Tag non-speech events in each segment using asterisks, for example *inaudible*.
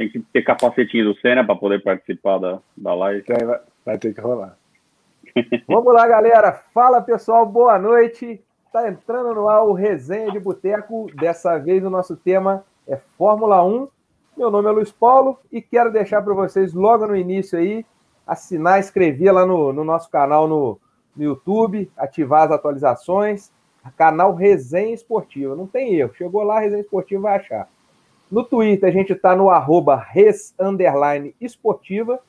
Tem que ter capacetinho do Senna para poder participar da, da live. Vai, vai ter que rolar. *laughs* Vamos lá, galera. Fala, pessoal. Boa noite. Está entrando no ar o Resenha de Boteco. Dessa vez o nosso tema é Fórmula 1. Meu nome é Luiz Paulo e quero deixar para vocês logo no início aí assinar, escrever lá no, no nosso canal no, no YouTube, ativar as atualizações. Canal Resenha Esportiva. Não tem erro. Chegou lá, Resenha Esportiva vai achar. No Twitter a gente está no arroba res esportiva.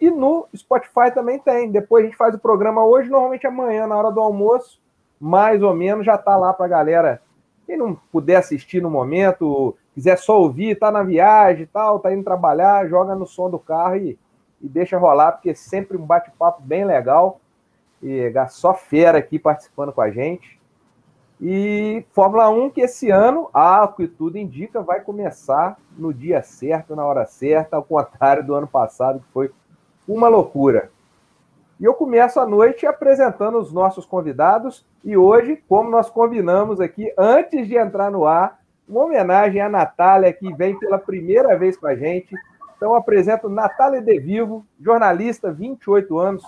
E no Spotify também tem. Depois a gente faz o programa hoje, normalmente amanhã, na hora do almoço, mais ou menos, já está lá para a galera. Quem não puder assistir no momento, quiser só ouvir, tá na viagem e tal, tá indo trabalhar, joga no som do carro e, e deixa rolar, porque é sempre um bate-papo bem legal. E só fera aqui participando com a gente. E Fórmula 1 que esse ano, ah, o que tudo indica, vai começar no dia certo, na hora certa, ao contrário do ano passado, que foi uma loucura. E eu começo a noite apresentando os nossos convidados. E hoje, como nós combinamos aqui, antes de entrar no ar, uma homenagem à Natália, que vem pela primeira vez com a gente. Então, apresento Natália De Vivo, jornalista, 28 anos,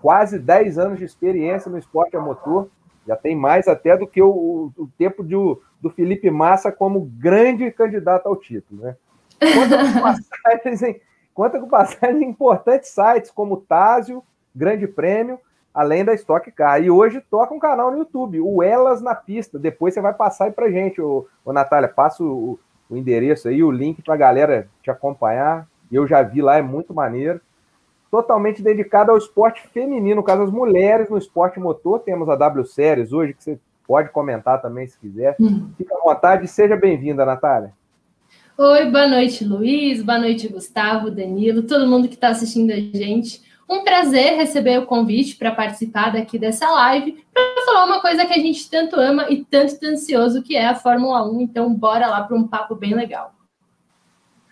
quase 10 anos de experiência no esporte a motor já tem mais até do que o, o tempo de, do Felipe Massa como grande candidato ao título. Né? Conta com *laughs* passagens em, conta com passagens em importantes sites como Tásio, Grande Prêmio, além da Stock Car. E hoje toca um canal no YouTube, o Elas na Pista. Depois você vai passar aí pra gente, o, Natália. Passa o, o endereço aí, o link pra galera te acompanhar. Eu já vi lá, é muito maneiro totalmente dedicada ao esporte feminino, no caso, as mulheres no esporte motor. Temos a W Series hoje, que você pode comentar também se quiser. Uhum. Fica à vontade, seja bem-vinda, Natália. Oi, boa noite, Luiz, boa noite, Gustavo, Danilo, todo mundo que está assistindo a gente. Um prazer receber o convite para participar daqui dessa live, para falar uma coisa que a gente tanto ama e tanto está ansioso, que é a Fórmula 1. Então, bora lá para um papo bem legal.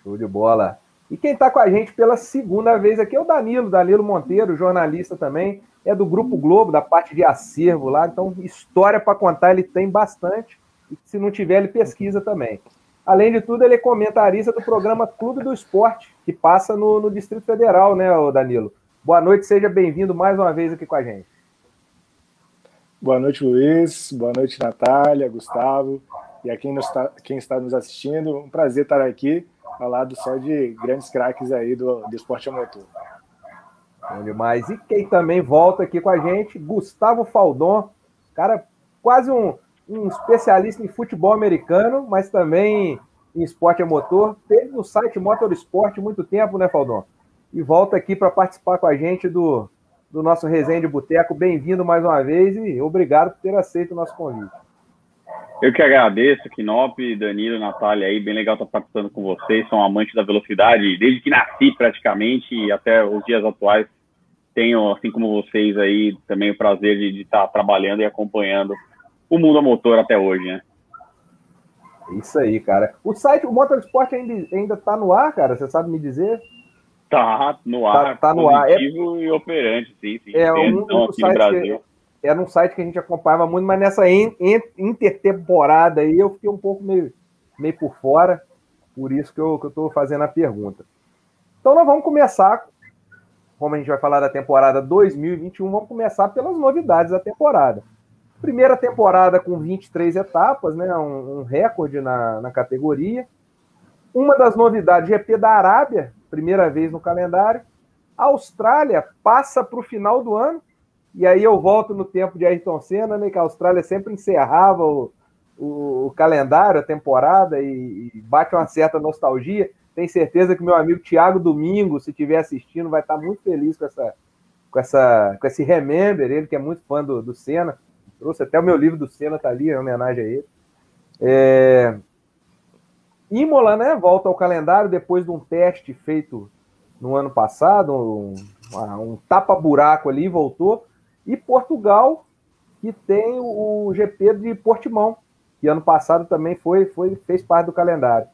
Show de bola. E quem está com a gente pela segunda vez aqui é o Danilo, Danilo Monteiro, jornalista também, é do Grupo Globo, da parte de acervo lá, então história para contar ele tem bastante, e se não tiver, ele pesquisa também. Além de tudo, ele é comentarista do programa Clube do Esporte, que passa no, no Distrito Federal, né, Danilo? Boa noite, seja bem-vindo mais uma vez aqui com a gente. Boa noite, Luiz. Boa noite, Natália, Gustavo. E a quem, está, quem está nos assistindo, um prazer estar aqui ao lado só de grandes craques aí do, do esporte a motor. Bom demais. E quem também volta aqui com a gente, Gustavo Faldon, cara, quase um, um especialista em futebol americano, mas também em esporte a motor. Teve no site Motorsport muito tempo, né, Faldon? E volta aqui para participar com a gente do, do nosso resenha de boteco. Bem-vindo mais uma vez e obrigado por ter aceito o nosso convite. Eu que agradeço, Kinop, Danilo, Natália aí, bem legal estar participando com vocês, sou um amante da velocidade, desde que nasci praticamente e até os dias atuais tenho, assim como vocês aí, também o prazer de, de estar trabalhando e acompanhando o mundo a motor até hoje, né? Isso aí, cara. O site, o Motorsport ainda, ainda tá no ar, cara? Você sabe me dizer? Tá no tá, ar, tá, tá no ar. É, e operante, sim, sim. É um, um no Brasil. Que era um site que a gente acompanhava muito, mas nessa intertemporada aí eu fiquei um pouco meio, meio por fora, por isso que eu estou fazendo a pergunta. Então nós vamos começar, como a gente vai falar da temporada 2021, vamos começar pelas novidades da temporada. Primeira temporada com 23 etapas, né, um, um recorde na, na categoria. Uma das novidades, GP da Arábia, primeira vez no calendário. A Austrália passa para o final do ano, e aí eu volto no tempo de Ayrton Senna, né, que a Austrália sempre encerrava o, o, o calendário, a temporada, e, e, bate uma certa nostalgia. Tenho certeza que meu amigo Tiago Domingo, se estiver assistindo, vai estar muito feliz com, essa, com, essa, com esse Remember, ele que é muito fã do, do Senna. Trouxe até o meu livro do Senna, tá ali, em homenagem a ele. É... Imola, né, volta ao calendário depois de um teste feito no ano passado, um, um tapa-buraco ali, voltou. E Portugal, que tem o GP de Portimão, que ano passado também foi, foi fez parte do calendário.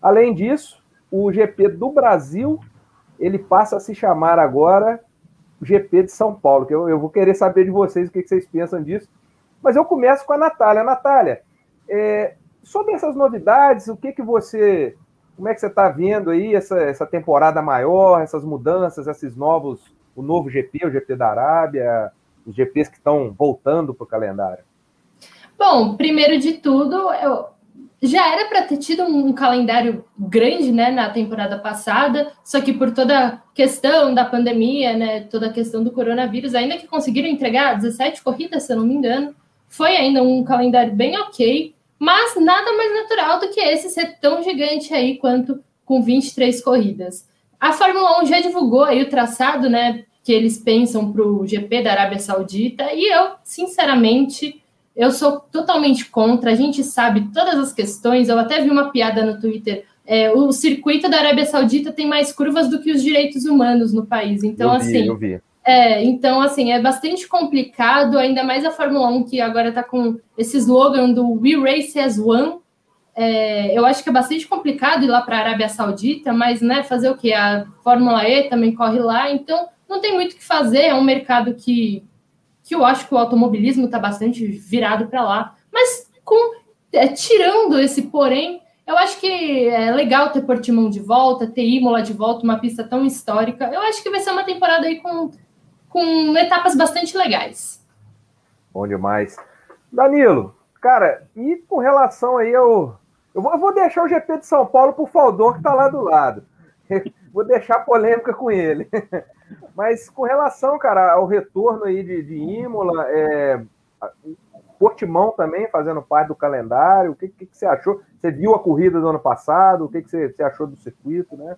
Além disso, o GP do Brasil, ele passa a se chamar agora GP de São Paulo, que eu, eu vou querer saber de vocês o que, que vocês pensam disso. Mas eu começo com a Natália. Natália, é, sobre essas novidades, o que, que você Como é que você está vendo aí essa, essa temporada maior, essas mudanças, esses novos, o novo GP, o GP da Arábia, os GPs que estão voltando para o calendário? Bom, primeiro de tudo, eu, já era para ter tido um calendário grande, né, na temporada passada, só que por toda a questão da pandemia, né, toda a questão do coronavírus, ainda que conseguiram entregar 17 corridas, se eu não me engano, foi ainda um calendário bem ok, mas nada mais natural do que esse ser tão gigante aí quanto com 23 corridas. A Fórmula 1 já divulgou aí o traçado, né, que eles pensam para o GP da Arábia Saudita, e eu, sinceramente, eu sou totalmente contra, a gente sabe todas as questões. Eu até vi uma piada no Twitter. É, o circuito da Arábia Saudita tem mais curvas do que os direitos humanos no país. Então, eu vi, assim. Eu vi. É, então, assim, é bastante complicado, ainda mais a Fórmula 1, que agora está com esse slogan do We Race as One. É, eu acho que é bastante complicado ir lá para a Arábia Saudita, mas né, fazer o quê? A Fórmula E também corre lá, então não tem muito o que fazer. É um mercado que que eu acho que o automobilismo está bastante virado para lá. Mas com é, tirando esse porém, eu acho que é legal ter Portimão de volta, ter Imola de volta, uma pista tão histórica. Eu acho que vai ser uma temporada aí com, com etapas bastante legais. Bom demais. Danilo, cara, e com relação aí ao. Eu vou, vou deixar o GP de São Paulo para o Faldor, que está lá do lado. *laughs* vou deixar polêmica com ele. *laughs* Mas com relação, cara, ao retorno aí de, de Imola, é, Portimão também fazendo parte do calendário, o que, que, que, você achou? Você viu a corrida do ano passado? O que, que você, você achou do circuito, né?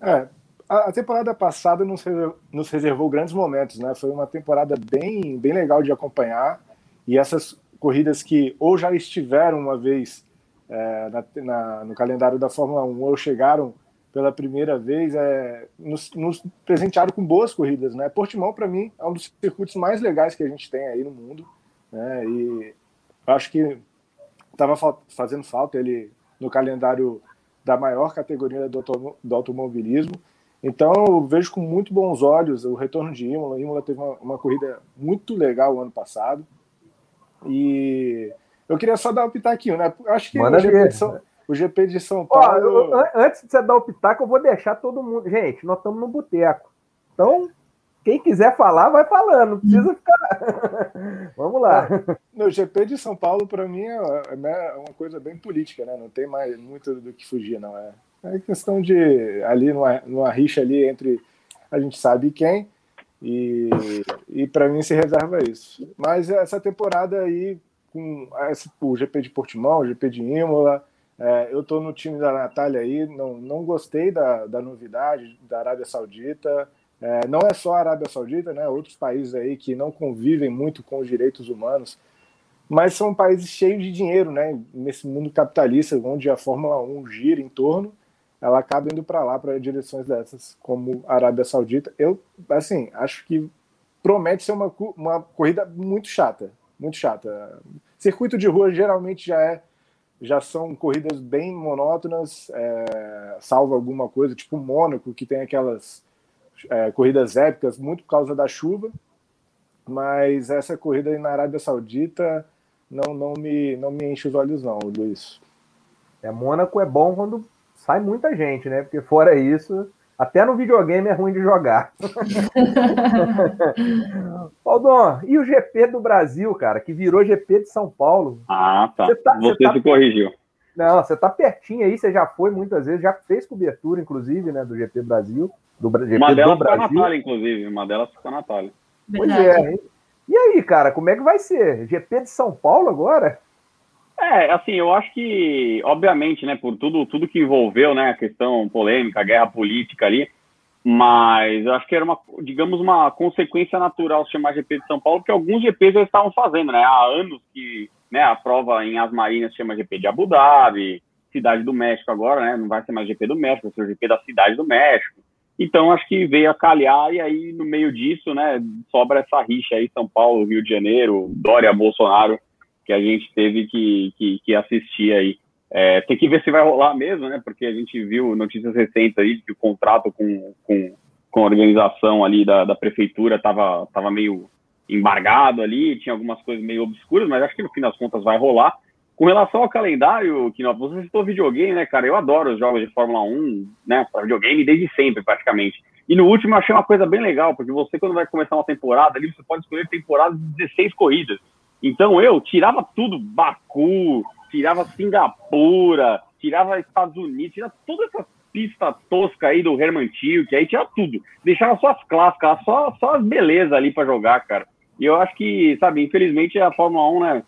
É, a, temporada passada nos reservou, nos reservou grandes momentos, né? Foi uma temporada bem, bem legal de acompanhar e essas corridas que ou já estiveram uma vez é, na, na, no calendário da Fórmula 1 ou chegaram pela primeira vez, é, nos, nos presentearam com boas corridas. Né? Portimão, para mim, é um dos circuitos mais legais que a gente tem aí no mundo. Né? E acho que estava fazendo falta ele no calendário da maior categoria do, autom do automobilismo. Então, eu vejo com muito bons olhos o retorno de Imola. Imola teve uma, uma corrida muito legal o ano passado. E eu queria só dar um pitaquinho, né? Acho que Manda o GP de São Paulo. Ó, eu, antes de você dar o pitaco, eu vou deixar todo mundo. Gente, nós estamos no boteco. Então, quem quiser falar, vai falando. Não precisa ficar. *laughs* Vamos lá. No GP de São Paulo, para mim, é, é uma coisa bem política, né? Não tem mais muito do que fugir, não. É, é questão de ali numa, numa rixa ali entre a gente sabe quem. E, e para mim se reserva isso. Mas essa temporada aí, com esse, o GP de Portimão, o GP de Imola, é, eu estou no time da Natália aí, não, não gostei da, da novidade da Arábia Saudita. É, não é só a Arábia Saudita, né? Outros países aí que não convivem muito com os direitos humanos, mas são países cheios de dinheiro, né? Nesse mundo capitalista, onde a Fórmula 1 gira em torno, ela acaba indo para lá, para direções dessas, como a Arábia Saudita. Eu, assim, acho que promete ser uma, uma corrida muito chata, muito chata. Circuito de rua geralmente já é já são corridas bem monótonas, é, salvo alguma coisa, tipo Mônaco, que tem aquelas é, corridas épicas, muito por causa da chuva. Mas essa corrida na Arábia Saudita não, não, me, não me enche os olhos, não, Luiz. É, Mônaco é bom quando sai muita gente, né? Porque fora isso, até no videogame é ruim de jogar. *laughs* Aldon, e o GP do Brasil, cara, que virou GP de São Paulo? Ah, tá. Você, tá, você, você tá... se corrigiu. Não, você tá pertinho aí, você já foi muitas vezes, já fez cobertura, inclusive, né, do GP Brasil. Do GP uma delas ficou a Natália, inclusive. Uma delas ficou a Natália. Pois é. E aí, cara, como é que vai ser? GP de São Paulo agora? É, assim, eu acho que, obviamente, né, por tudo, tudo que envolveu, né, a questão polêmica, a guerra política ali, mas eu acho que era uma, digamos, uma consequência natural chamar GP de São Paulo, porque alguns GPs já estavam fazendo, né, há anos que, né, a prova em Asmarinas se chama GP de Abu Dhabi, Cidade do México agora, né, não vai ser mais GP do México, vai ser o GP da Cidade do México, então acho que veio a calhar e aí no meio disso, né, sobra essa rixa aí, São Paulo, Rio de Janeiro, Dória, Bolsonaro, que a gente teve que, que, que assistir aí. É, tem que ver se vai rolar mesmo, né? Porque a gente viu notícias recentes aí de que o contrato com, com, com a organização ali da, da prefeitura estava tava meio embargado ali, tinha algumas coisas meio obscuras, mas acho que no fim das contas vai rolar. Com relação ao calendário, que você citou videogame, né, cara? Eu adoro os jogos de Fórmula 1, né, videogame desde sempre, praticamente. E no último eu achei uma coisa bem legal, porque você, quando vai começar uma temporada ali, você pode escolher temporada de 16 corridas. Então eu tirava tudo, Baku, tirava Singapura, tirava Estados Unidos, tirava toda essa pista tosca aí do Herman Tilke, aí tinha tudo. Deixava só as clássicas, só, só as belezas ali para jogar, cara. E eu acho que, sabe, infelizmente a Fórmula 1, né,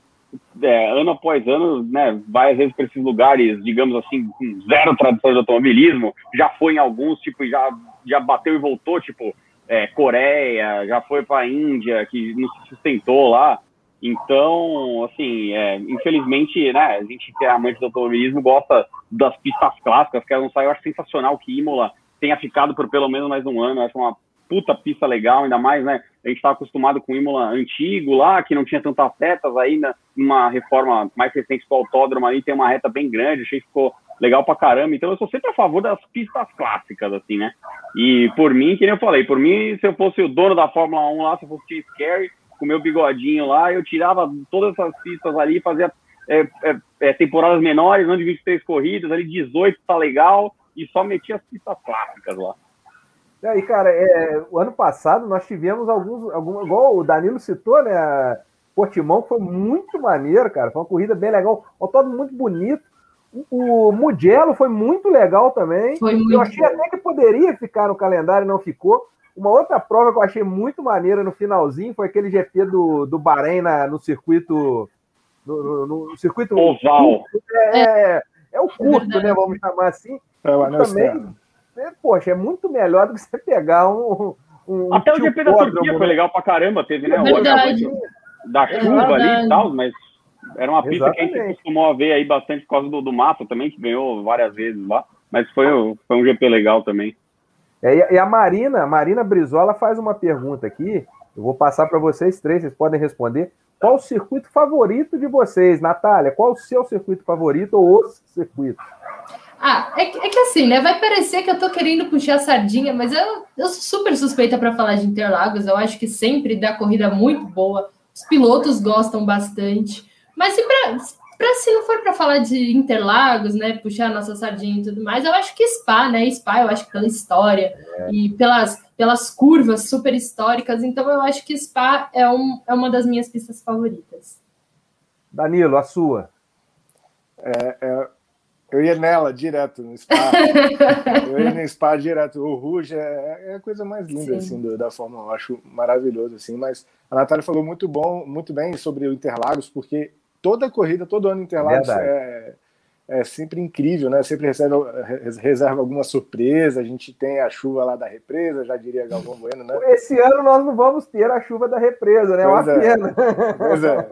é, ano após ano, né, vai às vezes para esses lugares, digamos assim, com zero tradição de automobilismo, já foi em alguns, tipo, já, já bateu e voltou, tipo, é, Coreia, já foi para a Índia, que não se sustentou lá. Então, assim, é, infelizmente, né, a gente que é amante do automobilismo gosta das pistas clássicas, que saem. Eu acho sensacional que Imola tenha ficado por pelo menos mais um ano. Acho uma puta pista legal, ainda mais, né? A gente estava acostumado com o Imola antigo lá, que não tinha tantas retas ainda, numa reforma mais recente do autódromo ali, tem uma reta bem grande, achei que ficou legal pra caramba. Então eu sou sempre a favor das pistas clássicas, assim, né? E por mim, que nem eu falei, por mim, se eu fosse o dono da Fórmula 1 lá, se eu fosse Chase Carey, com meu bigodinho lá, eu tirava todas essas pistas ali, fazia é, é, é, temporadas menores, não de 23 corridas, ali 18 tá legal, e só metia as pistas clássicas lá. E aí, cara, é, o ano passado nós tivemos alguns, algum, igual o Danilo citou, né? Portimão foi muito maneiro, cara. Foi uma corrida bem legal, um todo muito bonito. O Mugello foi muito legal também. Foi muito eu achei bom. até que poderia ficar no calendário e não ficou. Uma outra prova que eu achei muito maneira no finalzinho foi aquele GP do, do Bahrein na, no circuito. No, no, no circuito. Oval. É, é, é, o curto, né? Vamos chamar assim. É, também, é, poxa, é muito melhor do que você pegar um. um Até o GP da Turquia né? foi legal pra caramba, teve, né? Verdade. O da chuva ali e tal, mas era uma pista Exatamente. que a gente costumou ver aí bastante por causa do, do mato também, que ganhou várias vezes lá. Mas foi, foi um GP legal também. É, e a Marina, Marina Brizola faz uma pergunta aqui. Eu vou passar para vocês três, vocês podem responder. Qual o circuito favorito de vocês, Natália? Qual o seu circuito favorito ou os circuitos? Ah, é que, é que, assim, né? Vai parecer que eu tô querendo puxar a sardinha, mas eu, eu sou super suspeita para falar de Interlagos. Eu acho que sempre dá corrida muito boa. Os pilotos gostam bastante. Mas se pra, para se não for para falar de Interlagos, né, puxar a nossa sardinha e tudo mais, eu acho que Spa, né, Spa, eu acho que pela história é. e pelas, pelas curvas super históricas, então eu acho que Spa é, um, é uma das minhas pistas favoritas. Danilo, a sua? É, é, eu ia nela direto no Spa. *laughs* eu ia no Spa direto. O Rouge é, é a coisa mais linda assim do, da Fórmula 1. Eu acho maravilhoso assim. Mas a Natália falou muito bom, muito bem sobre o Interlagos, porque toda corrida, todo ano Interlagos é, é, sempre incrível, né? Sempre recebe, reserva alguma surpresa. A gente tem a chuva lá da represa, já diria Galvão Bueno, né? Esse ano nós não vamos ter a chuva da represa, né? Pois Uma é. pena. Pois é.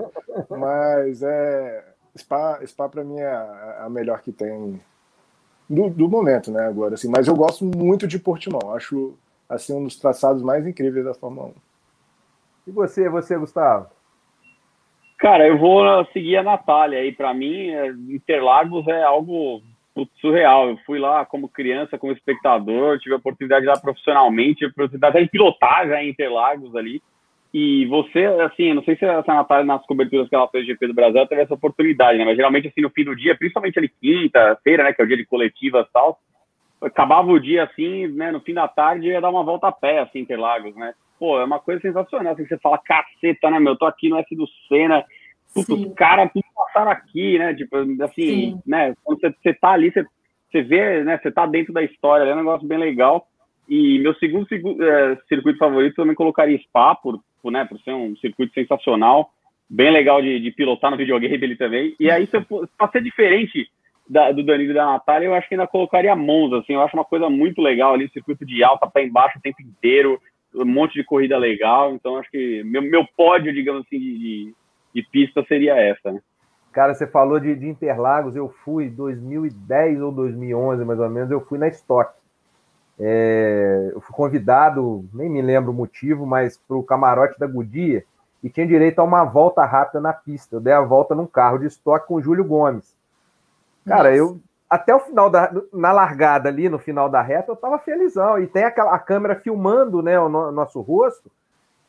Mas é, Spa, Spa para mim é a, a, melhor que tem do, do, momento, né? Agora, assim. Mas eu gosto muito de Portimão. Acho assim um dos traçados mais incríveis da Fórmula 1. E você, você, Gustavo? Cara, eu vou seguir a Natália aí. Para mim, é, Interlagos é algo surreal. Eu fui lá como criança, como espectador, tive a oportunidade de ir lá profissionalmente, tive a oportunidade de pilotar já em Interlagos ali. E você, assim, não sei se a Natália, nas coberturas que ela fez de GP do Brasil, teve essa oportunidade, né? Mas geralmente, assim, no fim do dia, principalmente ali quinta-feira, né, que é o dia de coletivas e tal, acabava o dia assim, né, no fim da tarde, ia dar uma volta a pé, assim, Interlagos, né? Pô, é uma coisa sensacional. Assim, você fala, caceta, né, meu? Tô aqui no S do Senna, os caras tudo passaram aqui, né? Tipo, assim, Sim. né? Quando você, você tá ali, você, você vê, né? Você tá dentro da história, é um negócio bem legal. E meu segundo é, circuito favorito também colocaria Spa, por, por, né, por ser um circuito sensacional, bem legal de, de pilotar no videogame ele também. E aí, se para ser diferente da, do Danilo e da Natália, eu acho que ainda colocaria Monza, assim, eu acho uma coisa muito legal ali, circuito de alta para embaixo o tempo inteiro, um monte de corrida legal, então acho que meu, meu pódio, digamos assim, de, de pista seria essa, né? Cara, você falou de, de Interlagos, eu fui 2010 ou 2011, mais ou menos, eu fui na Stock. É, eu fui convidado, nem me lembro o motivo, mas para o camarote da Goodyear e tinha direito a uma volta rápida na pista. Eu dei a volta num carro de estoque com o Júlio Gomes. Cara, Nossa. eu até o final da na largada ali, no final da reta, eu tava felizão. E tem aquela a câmera filmando, né, o, no, nosso rosto.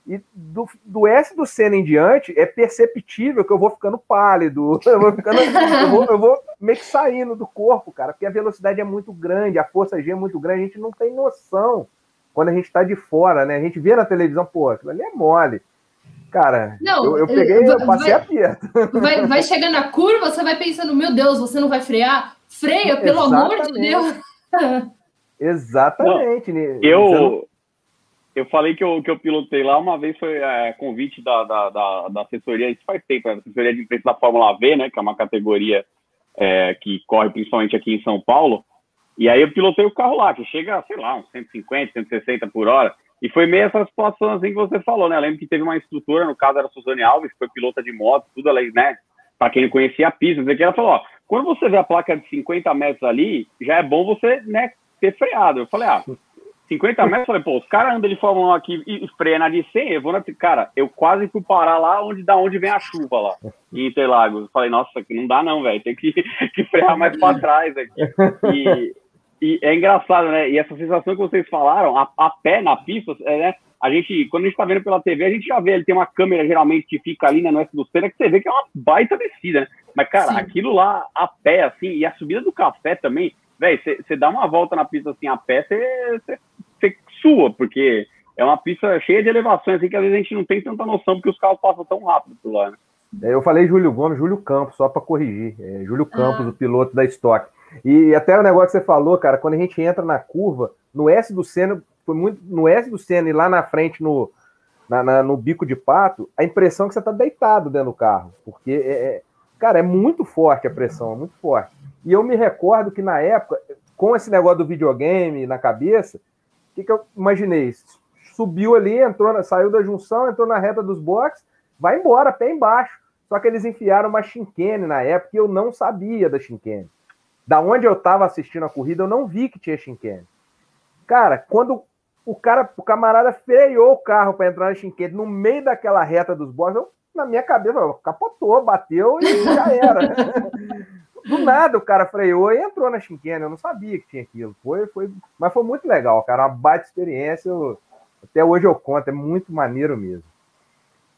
E do, do S do Senna em diante, é perceptível que eu vou ficando pálido, *laughs* eu vou, ficando, eu, vou, eu vou meio que saindo do corpo, cara, porque a velocidade é muito grande, a força G é muito grande, a gente não tem noção quando a gente está de fora, né? A gente vê na televisão, pô, aquilo ali é mole. Cara, não, eu, eu peguei, vai, eu passei aperto. Vai, vai chegando na curva, você vai pensando, meu Deus, você não vai frear? Freia, pelo Exatamente. amor de Deus. *laughs* Exatamente. Não, eu, eu falei que eu, que eu pilotei lá uma vez, foi é, convite da, da, da, da, assessoria, isso faz tempo, né? assessoria de imprensa da Fórmula V, né? Que é uma categoria é, que corre principalmente aqui em São Paulo. E aí eu pilotei o carro lá, que chega, sei lá, uns 150, 160 por hora. E foi meio essa situação assim que você falou, né? Eu lembro que teve uma instrutora, no caso era a Suzane Alves, que foi pilota de moto, tudo ali, né? Para quem não conhecia a pista, que ela falou, ó, quando você vê a placa de 50 metros ali, já é bom você, né, ter freado. Eu falei, ah, 50 metros, falei, pô, os caras andam de Fórmula 1 aqui e freia na de 100, eu vou na... Cara, eu quase fui parar lá onde, da onde vem a chuva lá, em Interlagos. Falei, nossa, aqui não dá não, velho, tem que, *laughs* que frear mais para trás aqui. E, e é engraçado, né? E essa sensação que vocês falaram, a, a pé na pista, é, né? A gente, quando a gente tá vendo pela TV, a gente já vê, ele tem uma câmera geralmente que fica ali né, no S do Senna, que você vê que é uma baita descida, né? Mas, cara, Sim. aquilo lá a pé, assim, e a subida do café também, velho, você dá uma volta na pista assim a pé, você sua, porque é uma pista cheia de elevações, assim, que às vezes a gente não tem tanta noção, porque os carros passam tão rápido por lá, né? É, eu falei Júlio Gomes, Júlio Campos, só para corrigir. É, Júlio Campos, ah. o piloto da Stock. E até o negócio que você falou, cara, quando a gente entra na curva, no S do Senna, foi muito no S do Senna e lá na frente no, na, na, no bico de pato, a impressão é que você tá deitado dentro do carro, porque é, é, cara, é muito forte a pressão, é muito forte. E eu me recordo que na época, com esse negócio do videogame na cabeça, o que, que eu imaginei? Subiu ali, entrou, saiu da junção, entrou na reta dos boxes, vai embora, pé embaixo. Só que eles enfiaram uma chinquene na época e eu não sabia da chinquene da onde eu estava assistindo a corrida, eu não vi que tinha chinquene. Cara, quando o cara, o camarada freou o carro para entrar na chinquene no meio daquela reta dos boxes, eu, na minha cabeça, eu, capotou, bateu e já era. *laughs* Do nada o cara freou e entrou na chinquene. Eu não sabia que tinha aquilo. Foi, foi, mas foi muito legal, cara. Uma baita experiência. Eu, até hoje eu conto, é muito maneiro mesmo.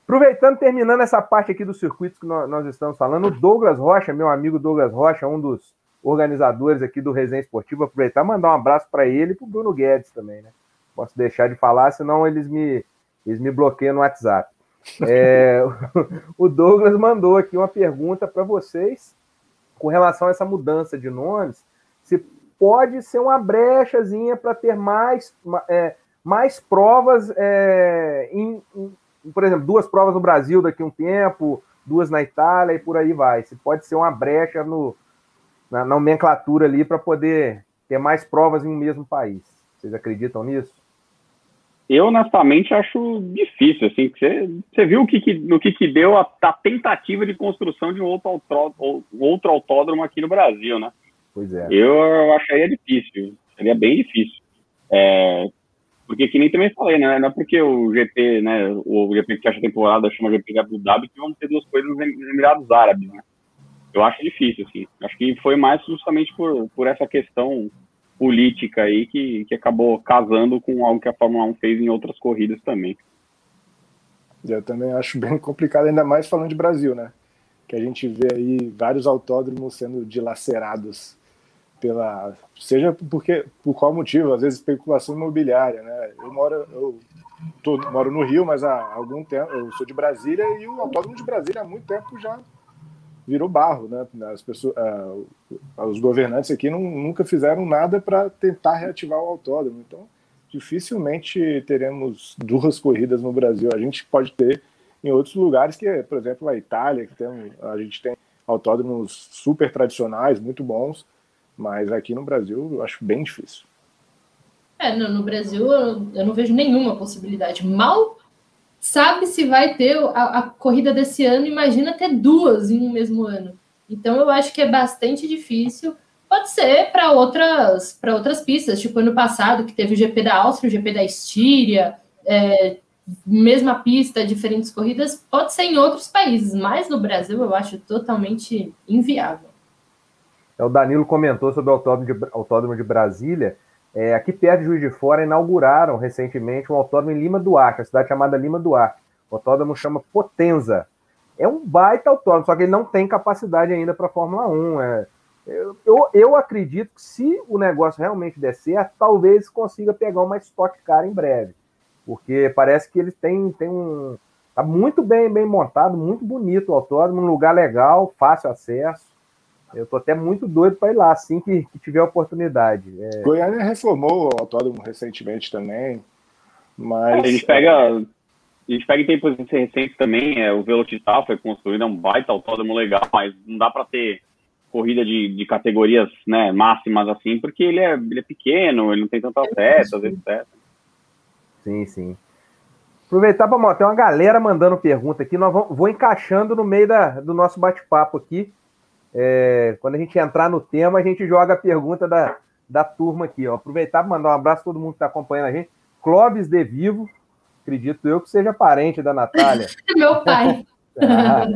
Aproveitando, terminando essa parte aqui dos circuitos que nós, estamos falando, o Douglas Rocha, meu amigo Douglas Rocha, um dos organizadores aqui do Resenha Esportivo, aproveitar e mandar um abraço para ele e para o Bruno Guedes também, né? Posso deixar de falar, senão eles me, eles me bloqueiam no WhatsApp. É, *laughs* o Douglas mandou aqui uma pergunta para vocês com relação a essa mudança de nomes, se pode ser uma brechazinha para ter mais, é, mais provas, é, em, em, por exemplo, duas provas no Brasil daqui a um tempo, duas na Itália e por aí vai. Se pode ser uma brecha no, na nomenclatura ali para poder ter mais provas em um mesmo país. Vocês acreditam nisso? Eu, honestamente, acho difícil, assim, que você, você viu o que, que, no que, que deu a, a, tentativa de construção de um outro, autó, outro autódromo aqui no Brasil, né? Pois é. Eu acharia difícil, seria bem difícil. É, porque que nem também falei, né? Não é porque o GP, né, o GP que fecha a temporada chama GP de Abu Dhabi que vamos ter duas coisas nos Emirados Árabes, né? eu acho difícil, assim. Acho que foi mais justamente por, por essa questão política aí que, que acabou casando com algo que a Fórmula 1 fez em outras corridas também. Eu também acho bem complicado, ainda mais falando de Brasil, né? Que a gente vê aí vários autódromos sendo dilacerados pela. Seja porque por qual motivo, às vezes especulação imobiliária, né? Eu moro, eu tô, moro no Rio, mas há algum tempo, eu sou de Brasília e o autódromo de Brasília há muito tempo já virou barro, né? As pessoas, uh, os governantes aqui não, nunca fizeram nada para tentar reativar o autódromo. Então, dificilmente teremos duas corridas no Brasil. A gente pode ter em outros lugares, que, por exemplo, a Itália, que tem, a gente tem autódromos super tradicionais, muito bons, mas aqui no Brasil eu acho bem difícil. É, no, no Brasil eu, eu não vejo nenhuma possibilidade. Mal sabe se vai ter a, a, corrida desse ano, imagina ter duas em um mesmo ano. Então eu acho que é bastante difícil. Pode ser para outras para outras pistas, tipo ano passado que teve o GP da Áustria, o GP da Estíria, é, mesma pista, diferentes corridas, pode ser em outros países, mas no Brasil eu acho totalmente inviável. É, o Danilo comentou sobre o autódromo de, autódromo de Brasília. É, aqui perto de Juiz de Fora, inauguraram recentemente um autódromo em Lima do Acre, a cidade chamada Lima do Acre. O autódromo chama Potenza. É um baita autódromo, só que ele não tem capacidade ainda para a Fórmula 1. É, eu, eu, eu, acredito que se o negócio realmente der certo, talvez consiga pegar uma Stock Car em breve. Porque parece que ele tem, tem um. Tá muito bem, bem montado, muito bonito o autódromo, um lugar legal, fácil acesso. Eu tô até muito doido para ir lá, assim que, que tiver oportunidade. É... Goiânia reformou o autódromo recentemente também, mas... A gente pega, a gente pega em tempos recentes também, é, o Velocitar foi construído, é um baita autódromo legal, mas não dá para ter corrida de, de categorias né, máximas assim, porque ele é, ele é pequeno, ele não tem tanto acesso, às vezes, etc. Sim, sim. Aproveitar para ter uma galera mandando pergunta aqui, nós vamos, vou encaixando no meio da, do nosso bate-papo aqui. É, quando a gente entrar no tema, a gente joga a pergunta da, da turma aqui. Ó. Aproveitar para mandar um abraço a todo mundo que está acompanhando a gente. Clóvis De Vivo, acredito eu que seja parente da Natália. *laughs* Meu pai. ah,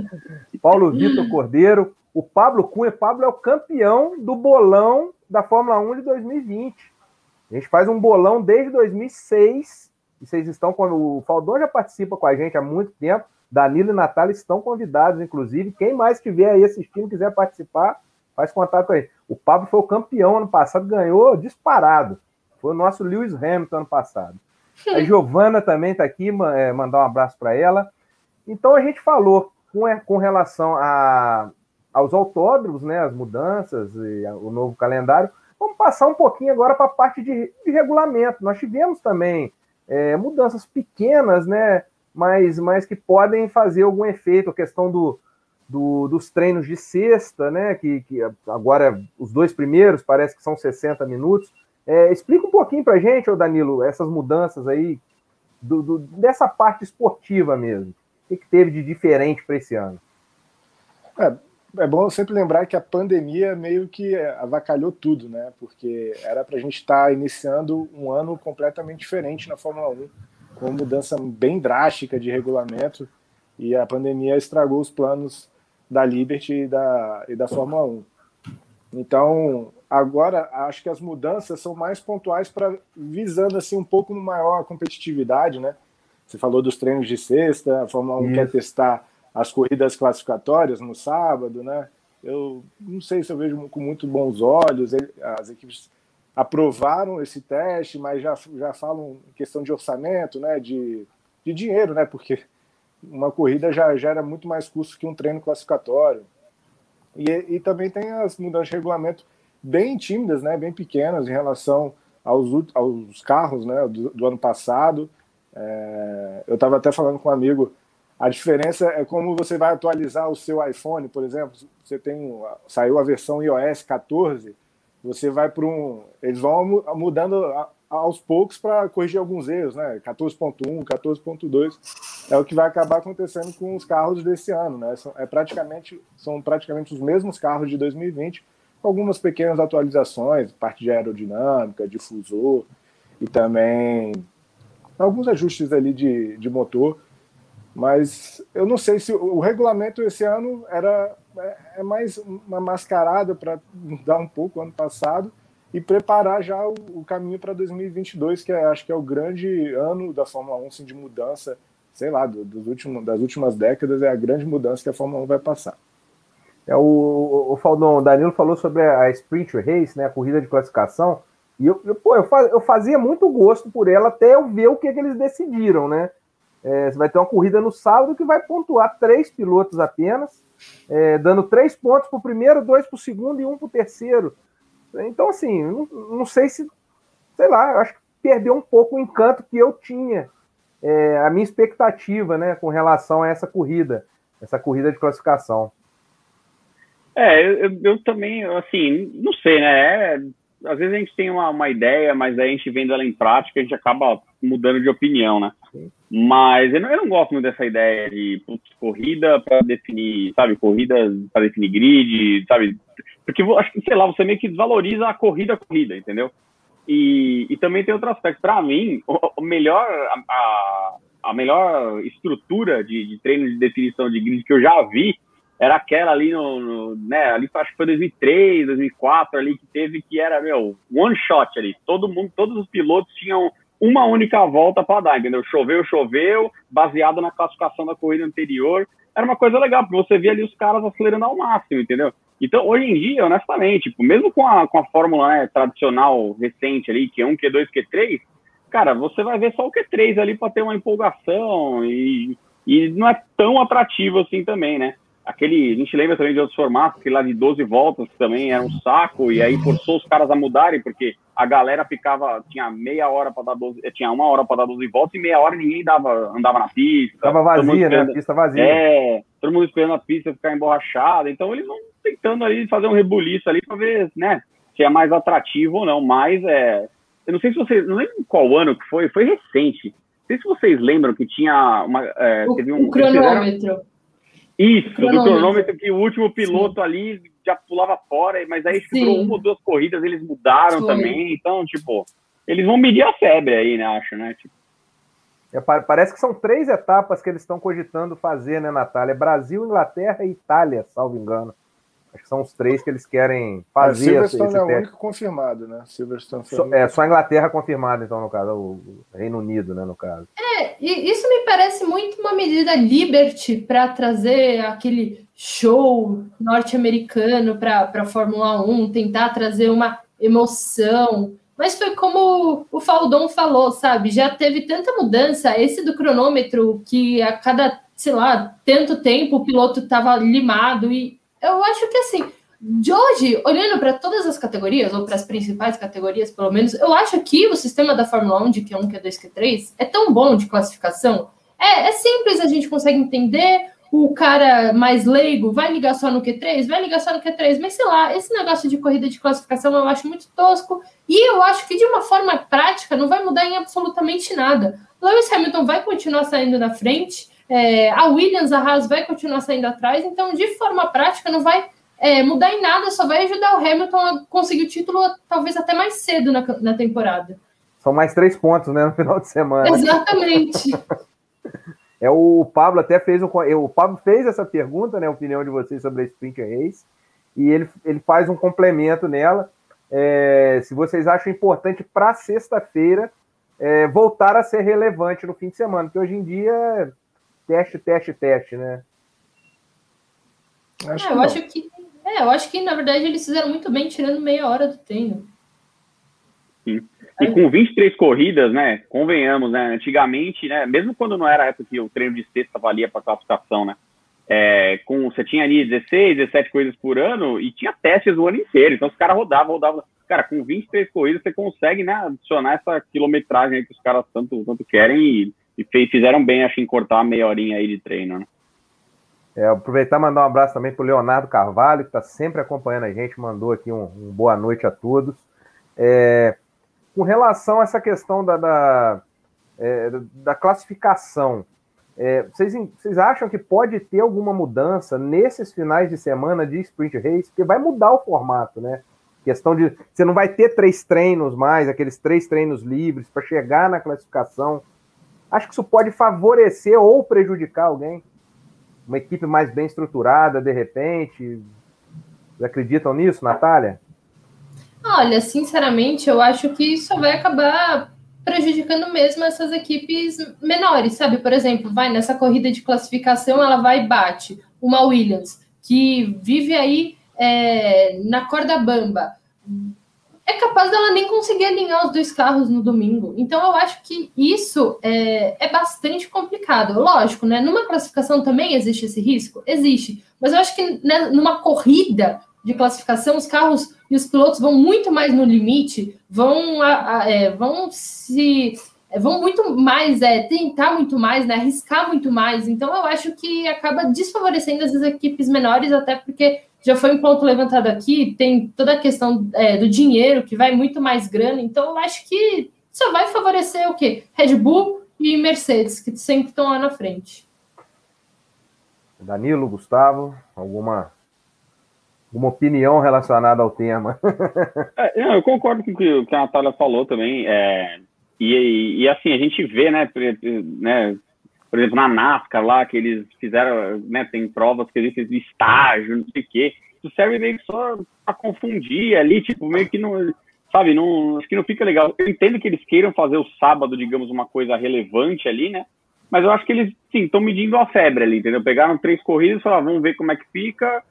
Paulo Vitor Cordeiro. O Pablo Cunha. Pablo é o campeão do bolão da Fórmula 1 de 2020. A gente faz um bolão desde 2006. E vocês estão quando o Faldão já participa com a gente há muito tempo. Danilo e Natália estão convidados, inclusive. Quem mais estiver aí assistindo, quiser participar, faz contato com ele. O Pablo foi o campeão ano passado, ganhou disparado. Foi o nosso Lewis Hamilton ano passado. *laughs* A Giovana também está aqui, é, mandar um abraço para ela. Então a gente falou com, é, com relação a, aos autódromos, né, as mudanças e o novo calendário. Vamos passar um pouquinho agora para a parte de, de, regulamento. Nós tivemos também é, mudanças pequenas, né? Mas, mas que podem fazer algum efeito. A questão do, do, dos treinos de sexta, né? Que, que agora os dois primeiros parece que são 60 minutos. É, explica um pouquinho para a gente, ô Danilo, essas mudanças aí do, do, dessa parte esportiva mesmo. O que, que teve de diferente para esse ano? É, é bom sempre lembrar que a pandemia meio que avacalhou tudo, né? Porque era para a gente estar tá iniciando um ano completamente diferente na Fórmula 1 com uma mudança bem drástica de regulamento e a pandemia estragou os planos da Liberty e da, e da Fórmula 1. Então, agora acho que as mudanças são mais pontuais para visando assim um pouco maior competitividade, né? Você falou dos treinos de sexta, a Fórmula 1 Isso. quer testar as corridas classificatórias no sábado, né? Eu não sei se eu vejo com muito bons olhos as equipes aprovaram esse teste, mas já, já falam questão de orçamento, né, de, de dinheiro, né, porque uma corrida já gera muito mais custo que um treino classificatório. E, e também tem as mudanças de regulamento bem tímidas, né, bem pequenas em relação aos, aos carros né, do, do ano passado. É, eu estava até falando com um amigo, a diferença é como você vai atualizar o seu iPhone, por exemplo. Você tem saiu a versão iOS 14, você vai para um. Eles vão mudando aos poucos para corrigir alguns erros, né? 14.1, 14.2 é o que vai acabar acontecendo com os carros desse ano, né? São, é praticamente, são praticamente os mesmos carros de 2020, com algumas pequenas atualizações, parte de aerodinâmica, difusor e também alguns ajustes ali de, de motor. Mas eu não sei se o regulamento esse ano era é, é mais uma mascarada para mudar um pouco o ano passado e preparar já o, o caminho para 2022, que é, acho que é o grande ano da Fórmula 1 assim, de mudança, sei lá, do, dos últimos, das últimas décadas, é a grande mudança que a Fórmula 1 vai passar. É, o, o Faldon, o Danilo falou sobre a Sprint Race, né, a corrida de classificação, e eu, eu, pô, eu, faz, eu fazia muito gosto por ela até eu ver o que, que eles decidiram, né? É, você vai ter uma corrida no sábado que vai pontuar três pilotos apenas, é, dando três pontos para o primeiro, dois para o segundo e um para o terceiro. Então, assim, não, não, sei se, sei lá, eu acho que perdeu um pouco o encanto que eu tinha, é, a minha expectativa, né, com relação a essa corrida, essa corrida de classificação. É, eu, eu também, assim, não sei, né? É, às vezes a gente tem uma, uma ideia, mas aí a gente vendo ela em prática, a gente acaba mudando de opinião, né? Sim. Mas eu não, eu não, gosto muito dessa ideia de putz, corrida para definir, sabe, corrida para definir grid, sabe? Porque acho que, sei lá, você meio que desvaloriza a corrida a corrida, entendeu? E, e também tem outro aspecto. Para mim, o, o, melhor, a, a melhor estrutura de, de treino de definição de grid que eu já vi era aquela ali no, no, né, ali acho que foi 2003, 2004 ali que teve que era, meu, one shot ali. Todo mundo, todos os pilotos tinham uma única volta para dar, entendeu? Choveu, choveu, baseado na classificação da corrida anterior. Era uma coisa legal, porque você via ali os caras acelerando ao máximo, entendeu? Então, hoje em dia, honestamente, tipo, mesmo com a, com a fórmula né, tradicional recente ali, Q1, Q2, Q3, cara, você vai ver só o Q3 ali para ter uma empolgação e, e não é tão atrativo assim também, né? Aquele, a gente lembra também de outros formatos, que lá de 12 voltas também era um saco, e aí forçou os caras a mudarem, porque a galera ficava, tinha meia hora para dar 12, eh, tinha uma hora para dar 12 voltas, e meia hora ninguém dava, andava na pista. Tava vazia, né? A pista vazia. É, todo mundo esperando a pista ficar emborrachada, então eles vão tentando ali fazer um rebuliço ali para ver, né, se é mais atrativo ou não, mas é, eu não sei se vocês, não lembro qual ano que foi, foi recente, não sei se vocês lembram que tinha uma, é, o, teve um... O cronômetro. Isso, cronômetro. do cronômetro que o último piloto Sim. ali já pulava fora, mas aí durou uma ou duas corridas, eles mudaram Foi. também, então, tipo, eles vão medir a febre aí, né, acho, né? Tipo. É, parece que são três etapas que eles estão cogitando fazer, né, Natália? Brasil, Inglaterra e Itália, salvo engano. Acho que são os três que eles querem fazer. É, Silverstone é o único confirmado, né? Silverstone so, é só a Inglaterra confirmada, então, no caso, o Reino Unido, né, no caso. É, e isso me parece muito uma medida Liberty para trazer aquele show norte-americano para a Fórmula 1, tentar trazer uma emoção. Mas foi como o Faldon falou, sabe? Já teve tanta mudança. Esse do cronômetro, que a cada, sei lá, tanto tempo o piloto estava limado e eu acho que assim, de hoje, olhando para todas as categorias, ou para as principais categorias, pelo menos, eu acho que o sistema da Fórmula 1 de Q1, Q2, Q3 é tão bom de classificação. É, é simples, a gente consegue entender. O cara mais leigo vai ligar só no Q3, vai ligar só no Q3, mas sei lá, esse negócio de corrida de classificação eu acho muito tosco. E eu acho que de uma forma prática não vai mudar em absolutamente nada. Lewis Hamilton vai continuar saindo na frente. É, a Williams, a Haas vai continuar saindo atrás, então de forma prática não vai é, mudar em nada, só vai ajudar o Hamilton a conseguir o título talvez até mais cedo na, na temporada. São mais três pontos, né, no final de semana. Exatamente. *laughs* é o Pablo até fez um, o Pablo fez essa pergunta, né, a opinião de vocês sobre a Sprint Race, e ele, ele faz um complemento nela. É, se vocês acham importante para sexta-feira é, voltar a ser relevante no fim de semana, porque hoje em dia teste, teste, teste, né? Acho é, eu acho que. É, eu acho que, na verdade, eles fizeram muito bem tirando meia hora do treino. Sim. E com 23 corridas, né? Convenhamos, né? Antigamente, né? Mesmo quando não era a época que o treino de sexta valia para classificação, né? É, com, você tinha ali 16, 17 corridas por ano e tinha testes o ano inteiro. Então os caras rodavam, rodavam. Cara, com 23 corridas você consegue né, adicionar essa quilometragem que os caras tanto, tanto querem e e fizeram bem, acho, em cortar meia horinha aí de treino, né? É, aproveitar e mandar um abraço também para o Leonardo Carvalho, que está sempre acompanhando a gente, mandou aqui um, um boa noite a todos. É, com relação a essa questão da, da, é, da classificação, é, vocês, vocês acham que pode ter alguma mudança nesses finais de semana de sprint race? Porque vai mudar o formato, né? Questão de você não vai ter três treinos mais, aqueles três treinos livres para chegar na classificação. Acho que isso pode favorecer ou prejudicar alguém. Uma equipe mais bem estruturada, de repente. Vocês acreditam nisso, Natália? Olha, sinceramente, eu acho que isso vai acabar prejudicando mesmo essas equipes menores, sabe? Por exemplo, vai nessa corrida de classificação, ela vai e bate uma Williams, que vive aí é, na corda bamba é capaz dela nem conseguir alinhar os dois carros no domingo. Então eu acho que isso é, é bastante complicado. Lógico, né? Numa classificação também existe esse risco? Existe. Mas eu acho que né, numa corrida de classificação, os carros e os pilotos vão muito mais no limite, vão, a, a, é, vão se. É, vão muito mais, é, tentar muito mais, né, arriscar muito mais. Então, eu acho que acaba desfavorecendo as equipes menores, até porque já foi um ponto levantado aqui, tem toda a questão é, do dinheiro, que vai muito mais grana, então eu acho que só vai favorecer o quê? Red Bull e Mercedes, que sempre estão lá na frente. Danilo, Gustavo, alguma, alguma opinião relacionada ao tema? *laughs* é, eu concordo com o que a Natália falou também, é, e, e, assim, a gente vê, né, né por exemplo, na NASCAR lá, que eles fizeram, né, tem provas que eles fazem estágio, não sei o quê. Isso serve meio que só para confundir ali, tipo, meio que não, sabe, não, acho que não fica legal. Eu entendo que eles queiram fazer o sábado, digamos, uma coisa relevante ali, né? Mas eu acho que eles, sim, estão medindo a febre ali, entendeu? Pegaram três corridas e falaram, vamos ver como é que fica.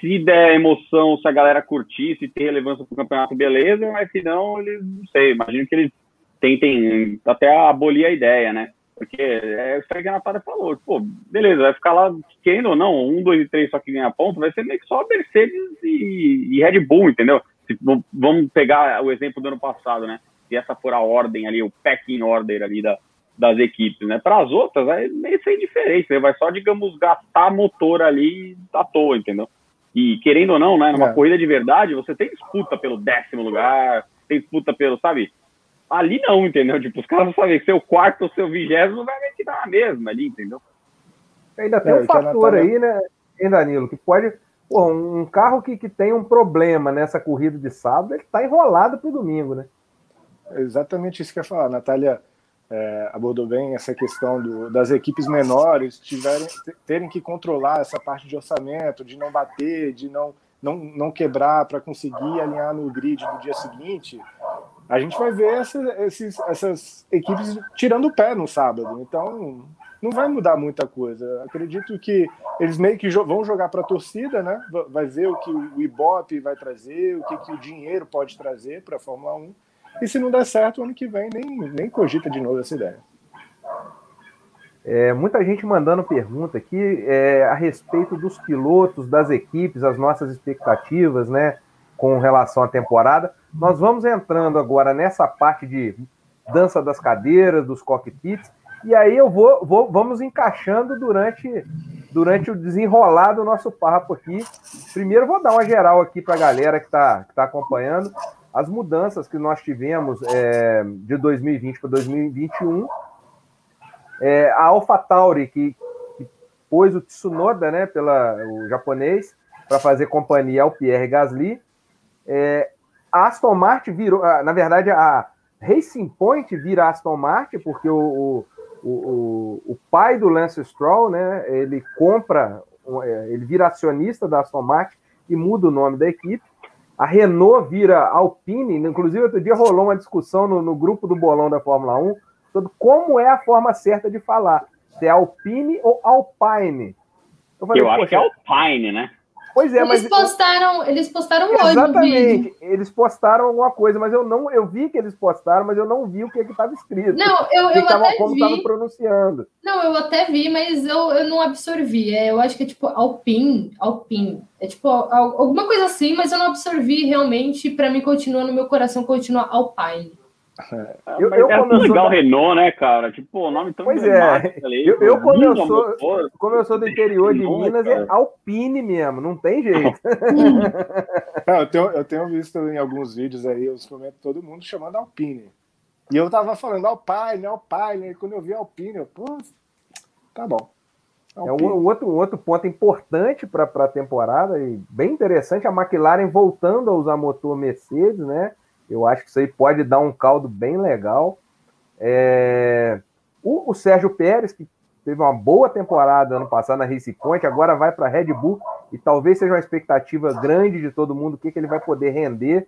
Se der emoção, se a galera curtir, se tem relevância para o campeonato, beleza. Mas se não, eles, não sei, imagino que eles tentem até abolir a ideia, né? Porque é isso que a Natália falou. Pô, beleza, vai ficar lá, querendo ou não, um, dois e três só que ganha ponto, vai ser meio que só Mercedes e, e Red Bull, entendeu? Vamos pegar o exemplo do ano passado, né? Se essa for a ordem ali, o packing order ali da, das equipes, né? Para as outras, vai meio sem diferença, né? vai só, digamos, gastar motor ali à toa, entendeu? E querendo ou não, né? Numa é. corrida de verdade, você tem disputa pelo décimo lugar, tem disputa pelo, sabe? Ali não, entendeu? Tipo, os caras sabem que seu quarto ou seu vigésimo vai meio que dar a mesma ali, entendeu? Ainda tem é, um fator aí, né, hein, Danilo, que pode. Pô, um carro que, que tem um problema nessa corrida de sábado, ele tá enrolado pro domingo, né? exatamente isso que eu ia falar. A Natália é, abordou bem essa questão do, das equipes menores tiverem, terem que controlar essa parte de orçamento, de não bater, de não, não, não quebrar para conseguir alinhar no grid do dia seguinte. A gente vai ver essa, esses, essas equipes tirando o pé no sábado. Então, não vai mudar muita coisa. Acredito que eles meio que vão jogar para a torcida, né? Vai ver o que o Ibope vai trazer, o que, que o dinheiro pode trazer para a Fórmula 1 e se não der certo, ano que vem nem, nem cogita de novo essa ideia. É, muita gente mandando pergunta aqui é, a respeito dos pilotos, das equipes, as nossas expectativas, né, com relação à temporada. Nós vamos entrando agora nessa parte de dança das cadeiras, dos cockpits, e aí eu vou, vou vamos encaixando durante, durante o desenrolar do nosso papo aqui. Primeiro vou dar uma geral aqui para a galera que está que tá acompanhando as mudanças que nós tivemos é, de 2020 para 2021, é, a AlphaTauri, que, que pôs o Tsunoda, né, pela, o japonês, para fazer companhia ao Pierre Gasly, é, a Aston Martin virou, na verdade, a Racing Point vira Aston Martin, porque o, o, o, o pai do Lance Stroll, né, ele compra, é, ele vira acionista da Aston Martin e muda o nome da equipe, a Renault vira Alpine, inclusive outro dia rolou uma discussão no, no grupo do bolão da Fórmula 1 sobre como é a forma certa de falar, se é Alpine ou Alpine. Eu, falei, eu acho que é Alpine, né? Pois é, eles mas postaram, eles postaram hoje Exatamente. Eles postaram alguma coisa, mas eu não, eu vi que eles postaram, mas eu não vi o que é estava escrito. Não, eu, eu tava, até como vi. Como pronunciando. Não, eu até vi, mas eu, eu não absorvi. É, eu acho que é tipo Alpin, Alpin. É tipo alguma coisa assim, mas eu não absorvi realmente. Para mim continua no meu coração continua Alpine. É, eu, eu, é tão legal da... Renault, né, cara? Tipo, o nome tão Pois é. Ali, eu, eu quando eu sou, como eu sou do interior de Minas, é Alpine mesmo, não tem jeito. *laughs* eu, tenho, eu tenho visto em alguns vídeos aí, os comentários, todo mundo chamando Alpine. E eu tava falando Alpine, Alpine, e quando eu vi Alpine, eu, pô, tá bom. É um, um, outro, um outro ponto importante para a temporada e bem interessante, a McLaren voltando a usar motor Mercedes, né? Eu acho que isso aí pode dar um caldo bem legal. É... O, o, Sérgio Pérez, que teve uma boa temporada ano passado na Race Point, agora vai para a Red Bull e talvez seja uma expectativa grande de todo mundo o que, que ele vai poder render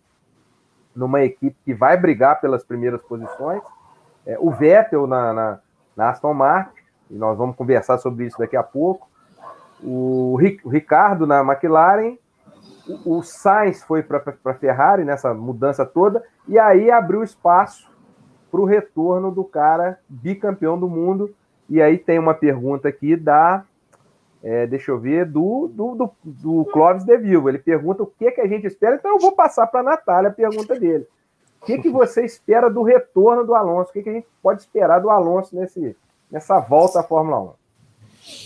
numa equipe que vai brigar pelas primeiras posições. É, o Vettel na, na, na, Aston Martin, e nós vamos conversar sobre isso daqui a pouco. O, o Ricardo na McLaren o Sainz foi para a Ferrari nessa mudança toda, e aí abriu espaço para o retorno do cara bicampeão do mundo. E aí tem uma pergunta aqui da. É, deixa eu ver, do, do, do, do Clóvis De Vivo. Ele pergunta o que, que a gente espera, então eu vou passar para a Natália a pergunta dele. O que, que você espera do retorno do Alonso? O que, que a gente pode esperar do Alonso nesse, nessa volta à Fórmula 1?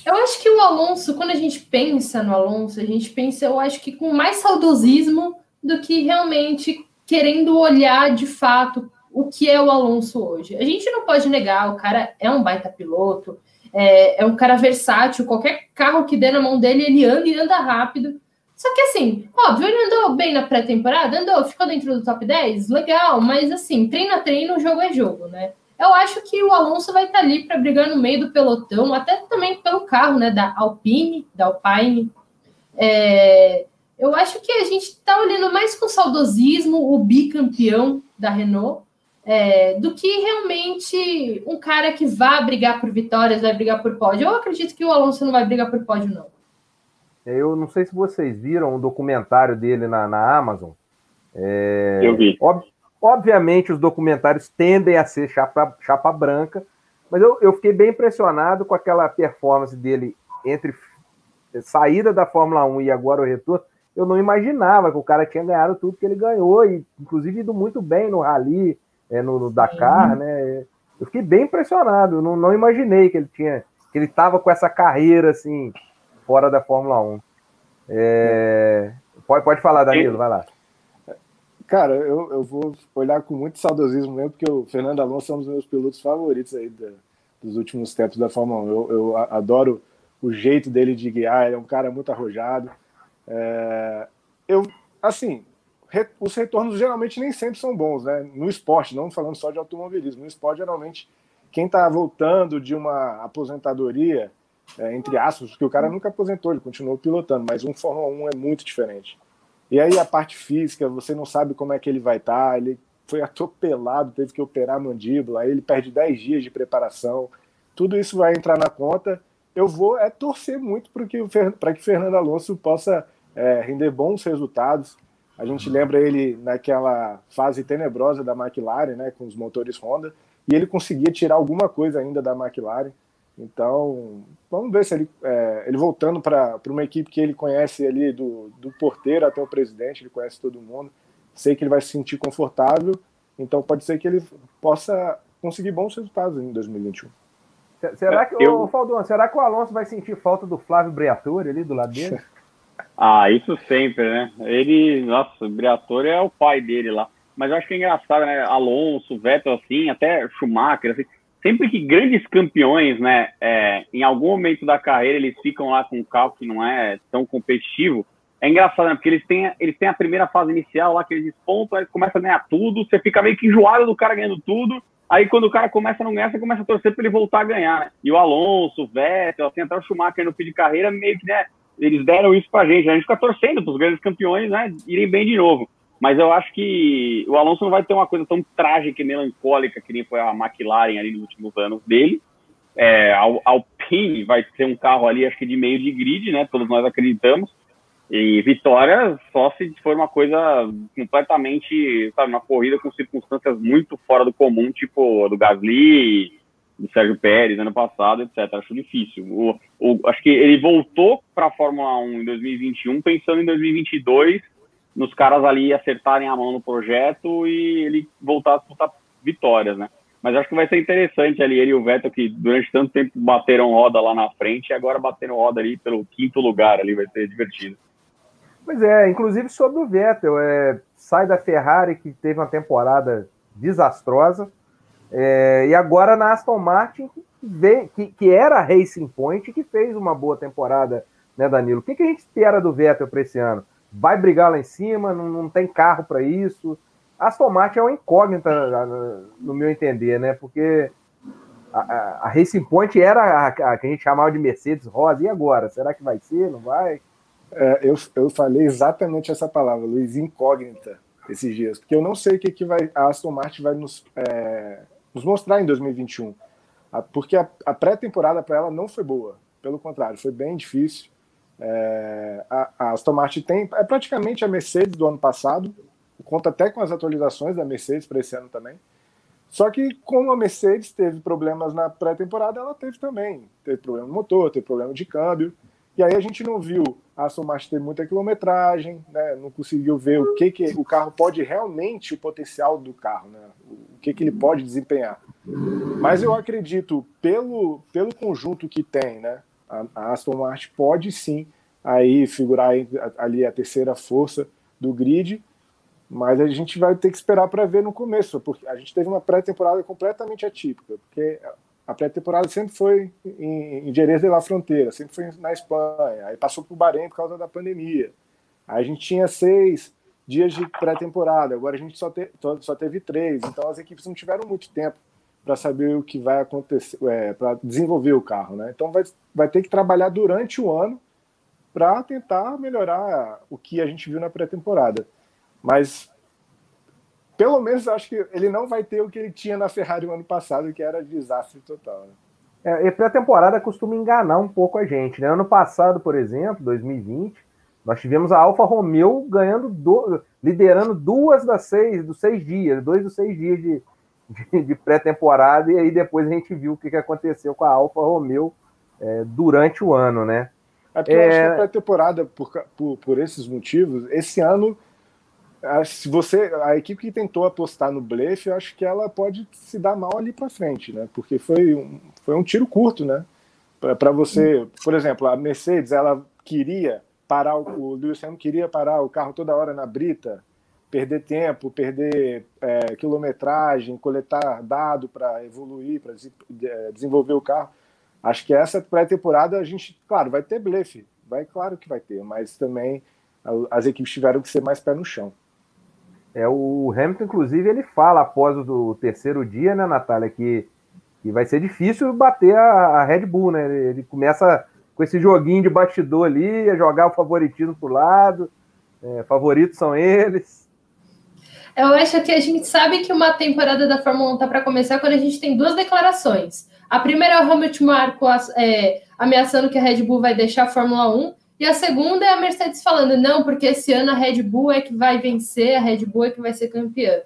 Eu acho que o Alonso, quando a gente pensa no Alonso, a gente pensa, eu acho que com mais saudosismo do que realmente querendo olhar de fato o que é o Alonso hoje. A gente não pode negar, o cara é um baita piloto, é, é um cara versátil, qualquer carro que dê na mão dele, ele anda e anda rápido. Só que assim, óbvio, ele andou bem na pré-temporada, andou, ficou dentro do top 10, legal, mas assim, treino a treino, jogo é jogo, né? Eu acho que o Alonso vai estar ali para brigar no meio do pelotão, até também pelo carro, né, da Alpine, da Alpine. É, eu acho que a gente está olhando mais com saudosismo o bicampeão da Renault é, do que realmente um cara que vá brigar por vitórias, vai brigar por pódio. Eu acredito que o Alonso não vai brigar por pódio, não. Eu não sei se vocês viram o um documentário dele na, na Amazon. É, eu vi. Ob, obviamente, os documentários tendem a ser chapa, chapa branca, mas eu, eu fiquei bem impressionado com aquela performance dele entre saída da Fórmula 1 e agora o retorno. Eu não imaginava que o cara tinha ganhado tudo que ele ganhou, e inclusive ido muito bem no Rally, é, no, no, Dakar, uhum. né? Eu fiquei bem impressionado, não, não imaginei que ele tinha, que ele estava com essa carreira assim, fora da Fórmula 1. É... Pode, pode falar, Danilo, vai lá. Cara, eu, eu vou olhar com muito saudosismo mesmo, porque o Fernando Alonso é um dos meus pilotos favoritos aí da, dos últimos tempos da Fórmula 1. Eu, eu adoro o jeito dele de guiar, ele é um cara muito arrojado. É, eu, assim, re, os retornos geralmente nem sempre são bons, né? No esporte, não falando só de automobilismo, no esporte geralmente quem está voltando de uma aposentadoria, é, entre aspas, porque o cara nunca aposentou, ele continuou pilotando, mas um Fórmula 1 é muito diferente. E aí a parte física, você não sabe como é que ele vai estar, tá, ele foi *laughs* atropelado, teve que operar a mandíbula, aí ele perde 10 dias de preparação, tudo isso vai entrar na conta. Eu vou é torcer muito para que, que Fernando Alonso possa é, render bons resultados. A gente lembra ele naquela fase tenebrosa da McLaren, né, com os motores Honda, e ele conseguia tirar alguma coisa ainda da McLaren. Então, vamos ver se ele, é, ele voltando para uma equipe que ele conhece ali, do, do porteiro até o presidente, ele conhece todo mundo. Sei que ele vai se sentir confortável, então pode ser que ele possa conseguir bons resultados em 2021. Será que, eu... ô, Faldon, será que o Alonso vai sentir falta do Flávio Briatore ali do lado dele? *laughs* Ah, isso sempre, né? Ele, nossa, o Briatore é o pai dele lá. Mas eu acho que é engraçado, né? Alonso, Vettel, assim, até Schumacher, assim, sempre que grandes campeões, né, é, em algum momento da carreira eles ficam lá com um carro que não é tão competitivo, é engraçado, né? Porque eles têm, eles têm a primeira fase inicial lá que eles despontam, aí começa a ganhar tudo, você fica meio que enjoado do cara ganhando tudo, aí quando o cara começa a não ganhar, você começa a torcer para ele voltar a ganhar, né? E o Alonso, o Vettel, assim, até o Schumacher no fim de carreira, meio que, né, eles deram isso pra gente. A gente fica torcendo para os grandes campeões, né, irem bem de novo. Mas eu acho que o Alonso não vai ter uma coisa tão trágica e melancólica que nem foi a McLaren ali nos últimos anos dele. É, a Alpine vai ter um carro ali, acho que de meio de grid, né? Todos nós acreditamos. E vitória só se for uma coisa completamente, sabe, uma corrida com circunstâncias muito fora do comum, tipo do Gasly, do Sérgio Pérez ano passado, etc. Acho difícil. O, o, acho que ele voltou para a Fórmula 1 em 2021 pensando em 2022 nos caras ali acertarem a mão no projeto e ele voltar a disputar vitórias, né? Mas acho que vai ser interessante ali ele e o Vettel que durante tanto tempo bateram roda lá na frente e agora bateram roda ali pelo quinto lugar ali, vai ser divertido. Pois é, inclusive sobre o Vettel, é, sai da Ferrari que teve uma temporada desastrosa, é, e agora na Aston Martin, que, que, que, era a Racing Point, que fez uma boa temporada, né, Danilo? O que, que a gente espera do Vettel para esse ano? Vai brigar lá em cima? Não, não tem carro para isso? Aston Martin é uma incógnita, no meu entender, né? Porque a, a, a Racing Point era a, a, que a gente chamava de Mercedes Rosa, e agora? Será que vai ser? Não vai? É, eu, eu falei exatamente essa palavra, Luiz, incógnita, esses dias, porque eu não sei o que, que vai, a Aston Martin vai nos, é, nos mostrar em 2021. Porque a, a pré-temporada para ela não foi boa. Pelo contrário, foi bem difícil. É, a, a Aston Martin tem. É praticamente a Mercedes do ano passado. Conta até com as atualizações da Mercedes para esse ano também. Só que, como a Mercedes teve problemas na pré-temporada, ela teve também. Teve problema no motor, teve problema de câmbio. E aí a gente não viu a Aston Martin ter muita quilometragem, né? não conseguiu ver o que, que o carro pode realmente, o potencial do carro, né? o que, que ele pode desempenhar. Mas eu acredito, pelo, pelo conjunto que tem, né? A, a Aston Martin pode sim aí figurar ali a terceira força do grid, mas a gente vai ter que esperar para ver no começo, porque a gente teve uma pré-temporada completamente atípica, porque a pré-temporada sempre foi em, em Jerez de la Fronteira, sempre foi na Espanha, aí passou para o Bahrein por causa da pandemia. Aí a gente tinha seis dias de pré-temporada, agora a gente só, te, só teve três, então as equipes não tiveram muito tempo para saber o que vai acontecer, é, para desenvolver o carro, né? Então vai, vai ter que trabalhar durante o ano para tentar melhorar o que a gente viu na pré-temporada. Mas pelo menos acho que ele não vai ter o que ele tinha na Ferrari no ano passado, que era desastre total. Né? É, e pré-temporada costuma enganar um pouco a gente. Né? Ano passado, por exemplo, 2020, nós tivemos a Alfa Romeo ganhando, do, liderando duas das seis, dos seis dias, dois dos seis dias de, de, de pré-temporada, e aí depois a gente viu o que, que aconteceu com a Alfa Romeo é, durante o ano, né? É porque é... eu acho que a pré-temporada, por, por, por esses motivos, esse ano se você a equipe que tentou apostar no blefe, eu acho que ela pode se dar mal ali para frente, né? Porque foi um, foi um tiro curto, né? Para você, por exemplo, a Mercedes, ela queria parar o, o Lewis Hamilton queria parar o carro toda hora na brita, perder tempo, perder é, quilometragem, coletar dado para evoluir, para é, desenvolver o carro. Acho que essa pré-temporada a gente, claro, vai ter blefe, vai, claro que vai ter, mas também as equipes tiveram que ser mais pé no chão. É, o Hamilton, inclusive, ele fala após o terceiro dia, né, Natália, que, que vai ser difícil bater a, a Red Bull, né? Ele, ele, começa com esse joguinho de bastidor ali, a jogar o favoritismo pro lado, é, favoritos são eles. Eu acho que a gente sabe que uma temporada da Fórmula 1 tá para começar quando a gente tem duas declarações. A primeira é o Hamilton Marco é, ameaçando que a Red Bull vai deixar a Fórmula 1, e a segunda é a Mercedes falando, não, porque esse ano a Red Bull é que vai vencer, a Red Bull é que vai ser campeã.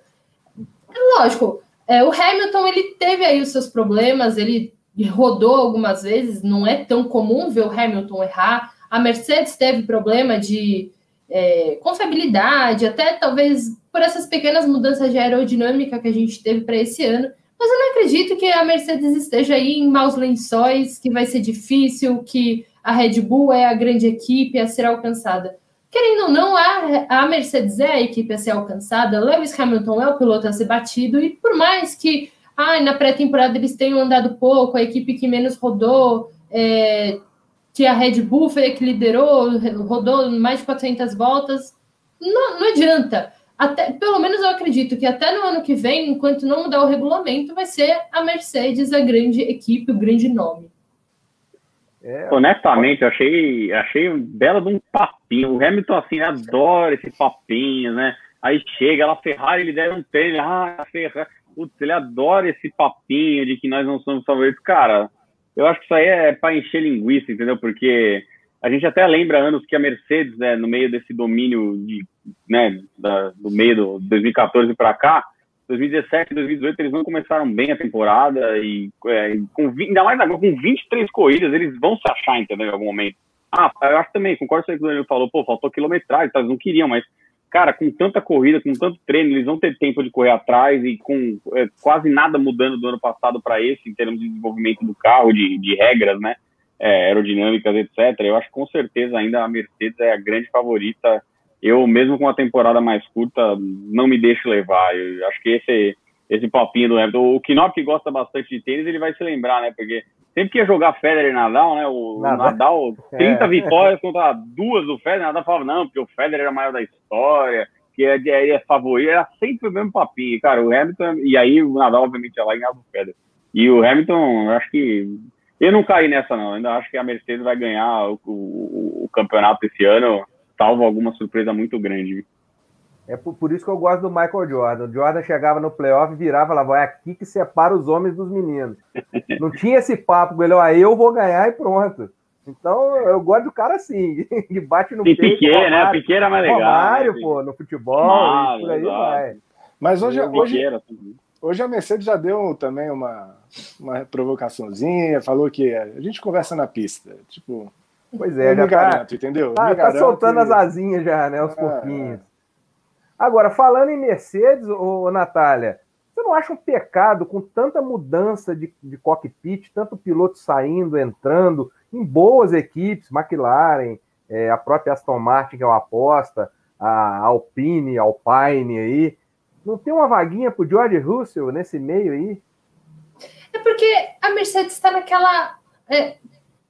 É lógico, é, o Hamilton ele teve aí os seus problemas, ele rodou algumas vezes, não é tão comum ver o Hamilton errar. A Mercedes teve problema de é, confiabilidade, até talvez por essas pequenas mudanças de aerodinâmica que a gente teve para esse ano. Mas eu não acredito que a Mercedes esteja aí em maus lençóis, que vai ser difícil, que a Red Bull é a grande equipe a ser alcançada. Querendo ou não, a, Mercedes é a equipe a ser alcançada, Lewis Hamilton é o piloto a ser batido, e por mais que ah, na pré-temporada eles tenham andado pouco, a equipe que menos rodou, é, que a Red Bull foi a que liderou, rodou mais de 400 voltas, não, não adianta. Até, pelo menos eu acredito que até no ano que vem, enquanto não mudar o regulamento, vai ser a Mercedes a grande equipe, o grande nome. É, Honestamente, eu achei, achei um belo de um papinho. O Hamilton, assim, adora esse papinho, né? Aí chega lá, Ferrari, ele der um treino, ah, Ferrari. Putz, ele adora esse papinho de que nós não somos favoritos. Cara, eu acho que isso aí é para encher linguiça, entendeu? Porque a gente até lembra anos que a Mercedes, né, no meio desse domínio de, né, da, do meio do 2014 para cá, 2017 2018 eles não começaram bem a temporada e é, com, ainda mais agora com 23 corridas eles vão se achar, entendeu? Em algum momento. Ah, eu acho também, concordo com o que o falou, pô, faltou quilometragem, tá, eles não queriam, mas, cara, com tanta corrida, com tanto treino, eles vão ter tempo de correr atrás e com é, quase nada mudando do ano passado para esse, em termos de desenvolvimento do carro, de, de regras, né, é, aerodinâmicas, etc. Eu acho que com certeza ainda a Mercedes é a grande favorita eu, mesmo com a temporada mais curta, não me deixo levar. Eu acho que esse, esse papinho do Hamilton. O Knop, que gosta bastante de tênis, ele vai se lembrar, né? Porque sempre que ia jogar Federer e Nadal, né? O Nadal, Nadal 30 *laughs* é. vitórias contra duas do Federer, Nadal falava, não, porque o Federer era maior da história, que é, é, é favorito. Era sempre o mesmo papinho, cara. O Hamilton, e aí o Nadal, obviamente, ia lá e ganhava o Federer. E o Hamilton, eu acho que. Eu não caí nessa, não. Eu ainda acho que a Mercedes vai ganhar o, o, o campeonato esse ano salvo alguma surpresa muito grande. É por, por, isso que eu gosto do Michael Jordan. O Jordan chegava no playoff, virava e falava: é aqui que separa os homens dos meninos. *laughs* Não tinha esse papo, ele, ó, eu vou ganhar e pronto. Então eu gosto do cara assim, *laughs* que bate no e peito. Piquet, né? Piquet era mais legal. Romário, né? pô, no futebol, ah, por aí exato. vai. Mas hoje, hoje, hoje a Mercedes já deu também uma, uma provocaçãozinha, falou que a gente conversa na pista. Tipo, Pois é, já tá, garanto, entendeu? Tá, tá soltando as asinhas já, né? Os é, pouquinhos. Agora, falando em Mercedes, ô, Natália, você não acha um pecado com tanta mudança de, de cockpit, tanto piloto saindo, entrando, em boas equipes, McLaren, é, a própria Aston Martin, que é uma aposta, a Alpine, Alpine aí. Não tem uma vaguinha pro George Russell nesse meio aí? É porque a Mercedes está naquela. É,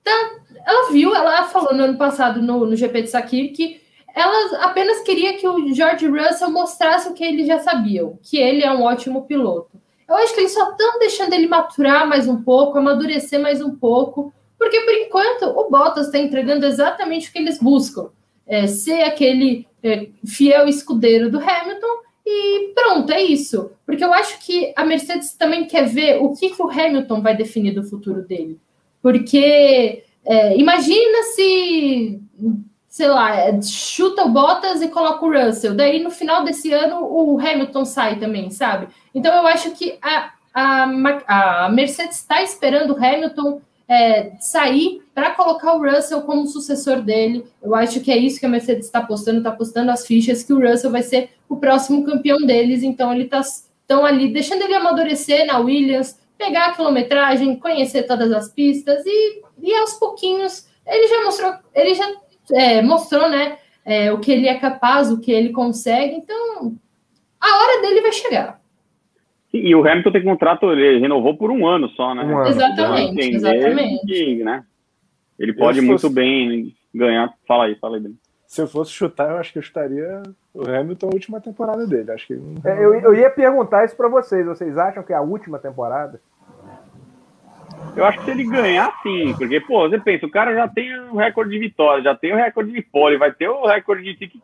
tá, ela viu, ela falou no ano passado no, no GP de Sakir que ela apenas queria que o George Russell mostrasse o que eles já sabiam, que ele é um ótimo piloto. Eu acho que eles só estão deixando ele maturar mais um pouco, amadurecer mais um pouco, porque por enquanto o Bottas está entregando exatamente o que eles buscam: é, ser aquele é, fiel escudeiro do Hamilton e pronto, é isso. Porque eu acho que a Mercedes também quer ver o que, que o Hamilton vai definir do futuro dele. Porque é, imagina se, sei lá, chuta o Bottas e coloca o Russell. Daí no final desse ano o Hamilton sai também, sabe? Então eu acho que a, a, a Mercedes está esperando o Hamilton é, sair para colocar o Russell como sucessor dele. Eu acho que é isso que a Mercedes está apostando, está apostando as fichas que o Russell vai ser o próximo campeão deles. Então ele está tão ali deixando ele amadurecer na Williams, pegar a quilometragem, conhecer todas as pistas e, e aos pouquinhos ele já mostrou, ele já é, mostrou, né, é, o que ele é capaz, o que ele consegue. Então a hora dele vai chegar. E o Hamilton tem contrato, ele renovou por um ano só, né? Um ano. Exatamente, exatamente. Que, né? Ele pode muito fosse... bem ganhar. Fala aí, fala aí. Se eu fosse chutar, eu acho que eu chutaria o Hamilton a última temporada dele. Acho que é, eu, eu ia perguntar isso para vocês. Vocês acham que é a última temporada? Eu acho que se ele ganhar, sim. Porque, pô, você pensa, o cara já tem o recorde de vitória, já tem o recorde de pole, vai ter o recorde de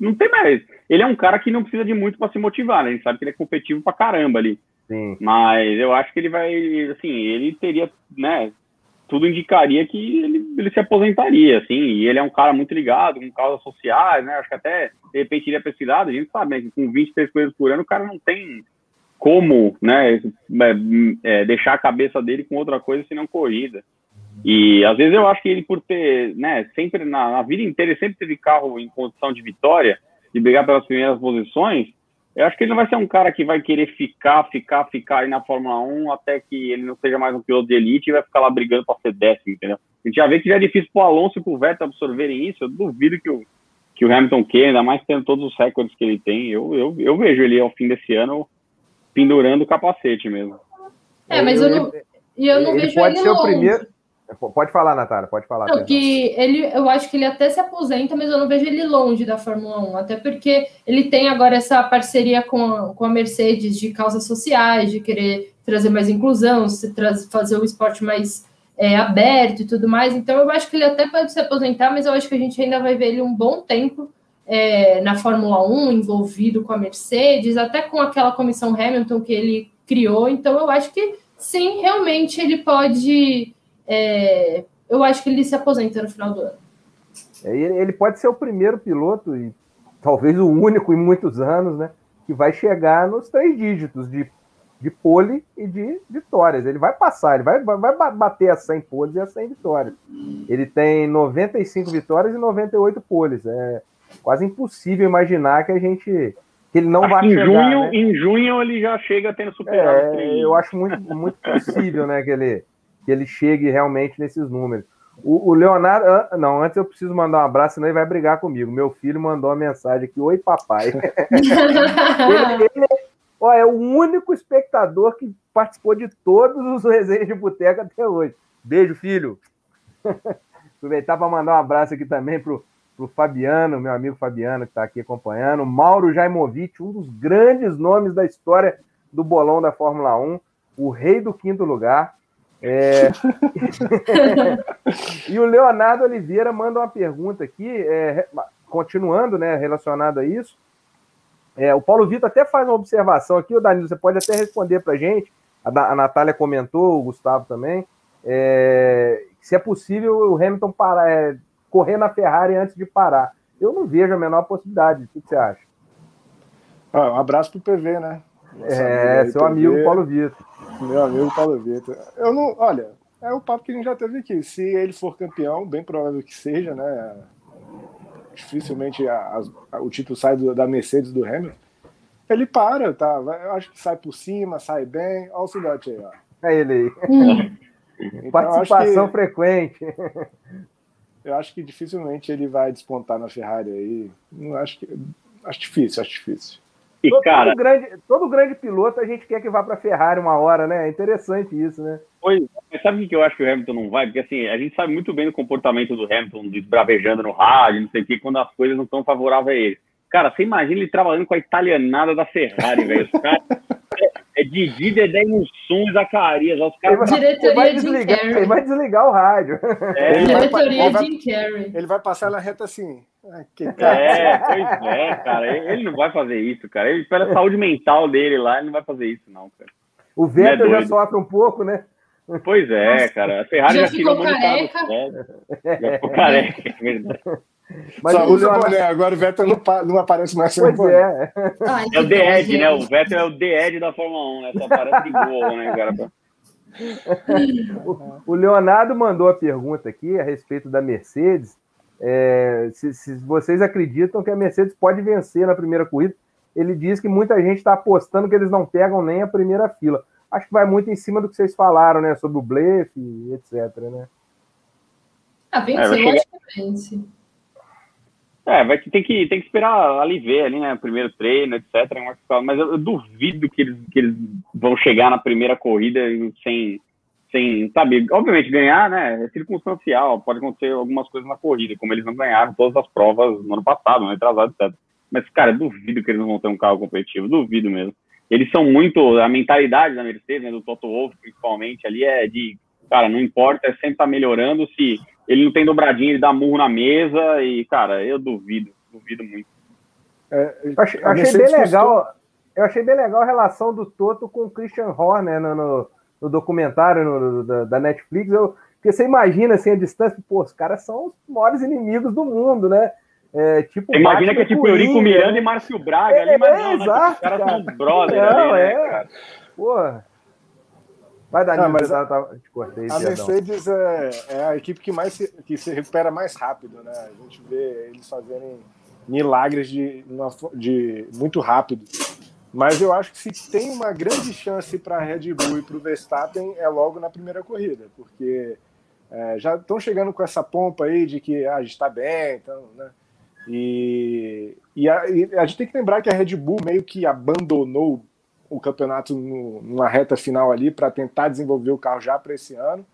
não tem mais. Ele é um cara que não precisa de muito para se motivar, né? A gente sabe que ele é competitivo pra caramba ali. Sim. Mas eu acho que ele vai, assim, ele teria, né? Tudo indicaria que ele, ele se aposentaria, assim. E ele é um cara muito ligado com causas sociais, né? Acho que até, de repente, iria para esse lado. A gente sabe, né? Que com 23 coisas por ano, o cara não tem como, né? É, é, deixar a cabeça dele com outra coisa senão corrida. E às vezes eu acho que ele, por ter, né, sempre na, na, vida inteira, sempre teve carro em condição de vitória, de brigar pelas primeiras posições. Eu acho que ele não vai ser um cara que vai querer ficar, ficar, ficar aí na Fórmula 1 até que ele não seja mais um piloto de elite e vai ficar lá brigando para ser décimo, entendeu? A gente já vê que já é difícil para o Alonso e para o Vettel absorverem isso. Eu duvido que o, que o Hamilton queira, ainda mais tendo todos os recordes que ele tem. Eu, eu, eu vejo ele ao fim desse ano pendurando o capacete mesmo. É, mas eu não, eu não ele vejo pode ele ser longe. o primeiro Pode falar, Natália, pode falar. Não, que ele, eu acho que ele até se aposenta, mas eu não vejo ele longe da Fórmula 1, até porque ele tem agora essa parceria com a, com a Mercedes de causas sociais, de querer trazer mais inclusão, se traz, fazer o esporte mais é, aberto e tudo mais. Então eu acho que ele até pode se aposentar, mas eu acho que a gente ainda vai ver ele um bom tempo é, na Fórmula 1, envolvido com a Mercedes, até com aquela comissão Hamilton que ele criou. Então eu acho que sim, realmente ele pode é, eu acho que ele se aposenta no final do ano. É, ele pode ser o primeiro piloto, e talvez o único em muitos anos, né? Que vai chegar nos três dígitos de, de pole e de vitórias. Ele vai passar, ele vai, vai bater a 100 poles e a 100 vitórias. Ele tem 95 vitórias e 98 poles. É quase impossível imaginar que a gente que ele não vai chegar. Junho, né? Em junho ele já chega tendo superado. É, eu acho muito, muito possível, né, que ele que ele chegue realmente nesses números. O, o, Leonardo, não, antes eu preciso mandar um abraço, senão ele vai brigar comigo. Meu filho mandou uma mensagem aqui: Oi, papai. *laughs* ele, ele ó, é o único espectador que participou de todos os resenhas de boteca até hoje. Beijo, filho. *laughs* Aproveitar para mandar um abraço aqui também pro, pro Fabiano, meu amigo Fabiano, que está aqui acompanhando. Mauro Jaimovic, um dos grandes nomes da história do bolão da Fórmula 1, o rei do quinto lugar. É... *laughs* e o Leonardo Oliveira manda uma pergunta aqui, é, continuando, né, relacionado a isso. É, o Paulo Vitor até faz uma observação aqui, o Danilo, você pode até responder para a gente. A, Natália comentou, o Gustavo também. É, se é possível o Hamilton parar, é, correr na Ferrari antes de parar. Eu não vejo a menor possibilidade. O que você acha? Ah, um abraço para o PV, né? Nossa é, seu amigo Paulo Vitor. Meu amigo Paulo Vitor. Eu não. Olha, é o papo que a gente já teve aqui. Se ele for campeão, bem provável que seja, né? Dificilmente a, a, o título sai do, da Mercedes do Hamilton. Ele para, tá? Eu acho que sai por cima, sai bem. Olha o filhote aí, ó. É ele aí. Hum. *laughs* Então, Participação que, frequente. Eu acho que dificilmente ele vai despontar na Ferrari aí. Não acho que. Acho difícil, acho difícil. E, todo, cara, todo grande, todo grande piloto a gente quer que vá para Ferrari uma hora, né? É interessante isso, né? Pois, mas sabe o que eu acho que o Hamilton não vai? Porque assim, a gente sabe muito bem o comportamento do Hamilton, desbravejando no rádio, não sei o que, quando as coisas não estão favoráveis a ele. Cara, você imagina ele trabalhando com a italianada da Ferrari, velho. Cara, é, É Didi, Dedé Mussum e Zacarias. Os caras... Diretoria vai Jim desligar, Carrey. ele vai desligar o rádio. É, Ele vai- Diretoria vai- Jim Carrey. Ele vai passar na reta assim. Ah, que cara. É, pois é, cara. Ele não vai fazer isso, cara. Ele, pela saúde mental dele lá, ele não vai fazer isso, não, cara. O Vettel Não é já sofre um pouco, né? Pois é, cara. A Ferrari Já já, ficou careca. Já ficou careca, é verdade. Mas Só o usa Leonardo... boné, agora o Vettel não, não aparece mais sem Pois boné. é. Ai, É o The Ed, né? O. Vettel é o The Ed da Fórmula 1, né? Só parece de gol, né, cara? O Leonardo mandou a pergunta aqui a respeito da Mercedes. É, se, se vocês acreditam que a Mercedes pode vencer na primeira corrida, ele diz que muita gente está apostando que eles não pegam nem a primeira fila. Acho que vai muito em cima do que vocês falaram, né? Sobre o blefe, e etc. Né? Ah, É, vencer, vai eu acho que vence. É, vai tem que, tem que esperar ali ver ali, né? Primeiro treino, etc. Mas eu, eu duvido que eles, que eles vão chegar na primeira corrida sem, sem, sabe, obviamente ganhar, né? É circunstancial, pode acontecer algumas coisas na corrida, como eles não ganharam todas as provas no ano passado, no atrasado, etc. Mas, cara, duvido que eles não vão ter um carro competitivo, duvido mesmo. Eles são muito, a mentalidade da Mercedes, né, do Toto Wolff, principalmente, ali é de, cara, não importa, é sempre estar melhorando, se ele não tem dobradinha, ele dá murro na mesa e, cara, eu duvido, duvido muito. É, Eu achei, eu achei bem custou- legal. Eu achei bem legal a relação do Toto com o Christian Horner no, no, no documentário no- da, da Netflix. Eu, porque você imagina assim a distância, pô, os caras são os maiores inimigos do mundo, né? É, tipo, imagina que é tipo Eurico Miranda né? e Márcio Braga É, ali, mas não, né? exato, Os caras cara. são brother Não, ali, né, é. cara? Pô. Vai, Danilo, Não, mas eu tava- te cortei, A perdão. Mercedes é, é a equipe que mais se, que se recupera mais rápido, né? A gente vê eles fazerem milagres de, de muito rápido. Mas eu acho que se tem uma grande chance para a Red Bull e para o Verstappen é logo na primeira corrida, porque é, já estão chegando com essa pompa aí de que ah, a gente está bem, então, né? E, e, a, e a gente tem que lembrar que a Red Bull meio que abandonou o campeonato no- numa reta final ali para tentar desenvolver o carro já para esse ano.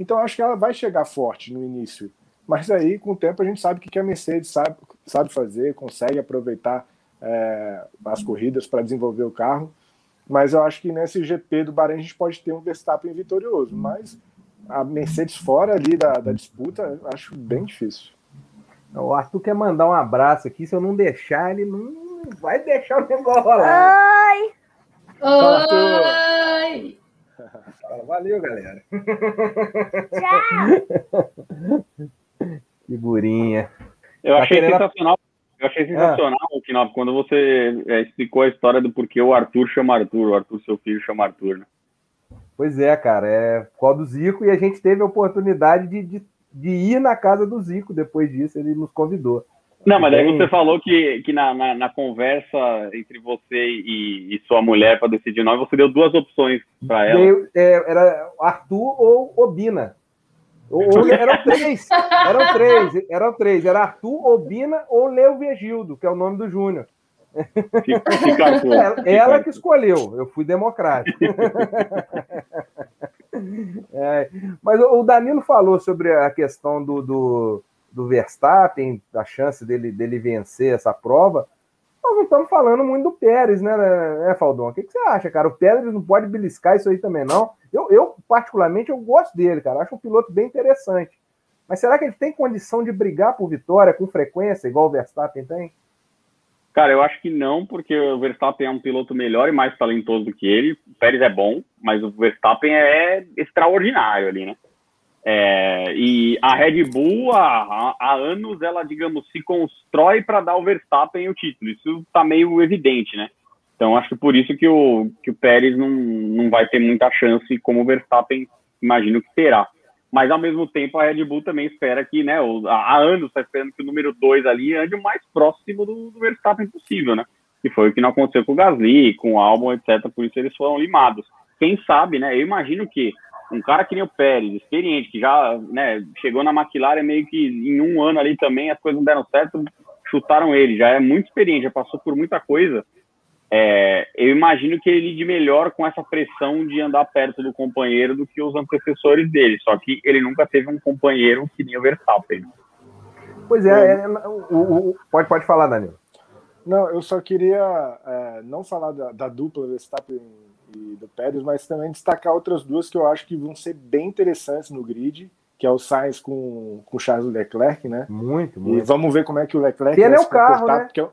Então acho que ela vai chegar forte no início. Mas aí, com o tempo, a gente sabe o que a Mercedes sabe, sabe fazer, consegue aproveitar é, as corridas para desenvolver o carro. Mas eu acho que nesse GP do Bahrein a gente pode ter um Verstappen vitorioso. Mas a Mercedes fora ali da, da disputa, eu acho bem difícil. O Arthur quer mandar um abraço aqui. Se eu não deixar, ele não vai deixar o negócio rolar. Oi! Oi! Fala, Valeu, galera. Tchau! *laughs* Figurinha. Eu Tá achei querendo- sensacional. Eu achei sensacional, Knop, quando você é, explicou a história do porquê o Arthur chama Arthur, o Arthur, seu filho, chama Arthur, né? Pois é, cara. É por causa do Zico e a gente teve a oportunidade de, de, de ir na casa do Zico depois disso. Ele nos convidou. Não, mas daí você falou que, que na, na, na conversa entre você e, e sua mulher para decidir o nome, você deu duas opções para ela. Veio, é, era Arthur ou Obina. Ou, ou- eram três. Eram três. Eram três. Era Arthur, Obina ou Leo Virgildo, que é o nome do Júnior. Fica, fica. Ela, ela que escolheu. Eu fui democrático. *laughs* É, mas o o Danilo falou sobre a questão do, do, do Verstappen, a chance dele, dele vencer essa prova. Nós não estamos falando muito do Pérez, né, né Faldão? O que, que você acha, cara? O Pérez não pode beliscar isso aí também, não. Eu, eu, particularmente, eu gosto dele, cara. Acho um piloto bem interessante. Mas será que ele tem condição de brigar por vitória com frequência, igual o Verstappen tem? Cara, eu acho que não, porque o Verstappen é um piloto melhor e mais talentoso do que ele. O Pérez é bom, mas o Verstappen é extraordinário ali, né? É, e a Red Bull, há, há anos, ela, digamos, se constrói para dar o Verstappen o título. Isso tá meio evidente, né? Então, acho que por isso que o, que o Pérez não, não vai ter muita chance, como o Verstappen imagino que terá. Mas, ao mesmo tempo, a Red Bull também espera que, né, há anos está esperando que o número 2 ali ande o mais próximo do, do Verstappen possível, né? Que foi o que não aconteceu com o Gasly, com o Albon, etc. Por isso eles foram limados. Quem sabe, né? Eu imagino que um cara que nem o Pérez, experiente, que já né, chegou na McLaren meio que em um ano ali também, as coisas não deram certo, chutaram ele. Já é muito experiente, já passou por muita coisa. É, eu imagino que ele lide melhor com essa pressão de andar perto do companheiro do que os antecessores dele. Só que ele nunca teve um companheiro que nem o Verstappen. Pois é, é, o- o- o- pode, pode falar, Danilo. Não, eu só queria é, não falar da, da dupla Verstappen e do Pérez, mas também destacar outras duas que eu acho que vão ser bem interessantes no grid, que é o Sainz com, com o Charles Leclerc, né? Muito, muito. E vamos ver como é que o Leclerc ele é o carro, né? Porque,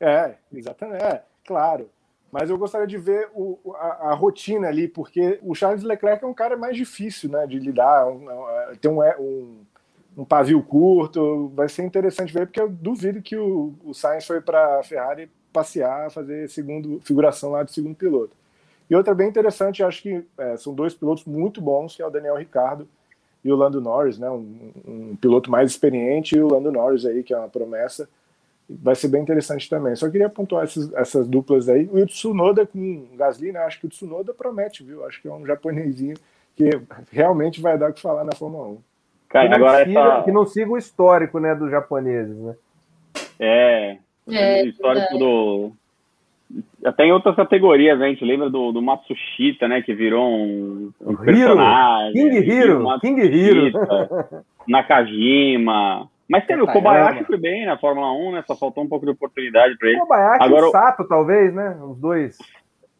é, exatamente, é, claro. Mas eu gostaria de ver o, a, a, rotina ali, porque o Charles Leclerc é um cara mais difícil né, de lidar, um, tem um, é, um, um, pavio curto, vai ser interessante ver, porque eu duvido que o, o Sainz foi para a Ferrari passear, fazer segundo figuração lá de segundo piloto. E outra bem interessante, acho que é, são dois pilotos muito bons, que é o Daniel Ricardo e o Lando Norris, né, um, um piloto mais experiente, e o Lando Norris aí, que é uma promessa vai ser bem interessante também. Só queria pontuar essas, essas duplas aí. O Tsunoda com o Gasly, né? Acho que o Tsunoda promete, viu? Acho que é um japonesinho que realmente vai dar o que falar na Fórmula 1. Cara, que, não agora siga, essa... que não siga o histórico, né, dos japoneses, né? É, é o histórico é. do... Até em outras categorias, né? a gente lembra do, do Matsushita, né? Que virou um, um personagem. King Hiro, King Hiro. Nakajima, mas teve, o Kobayashi foi bem na Fórmula 1, né? Só faltou um pouco de oportunidade para ele. O Kobayashi Agora, e o Sato, talvez, né? Os dois.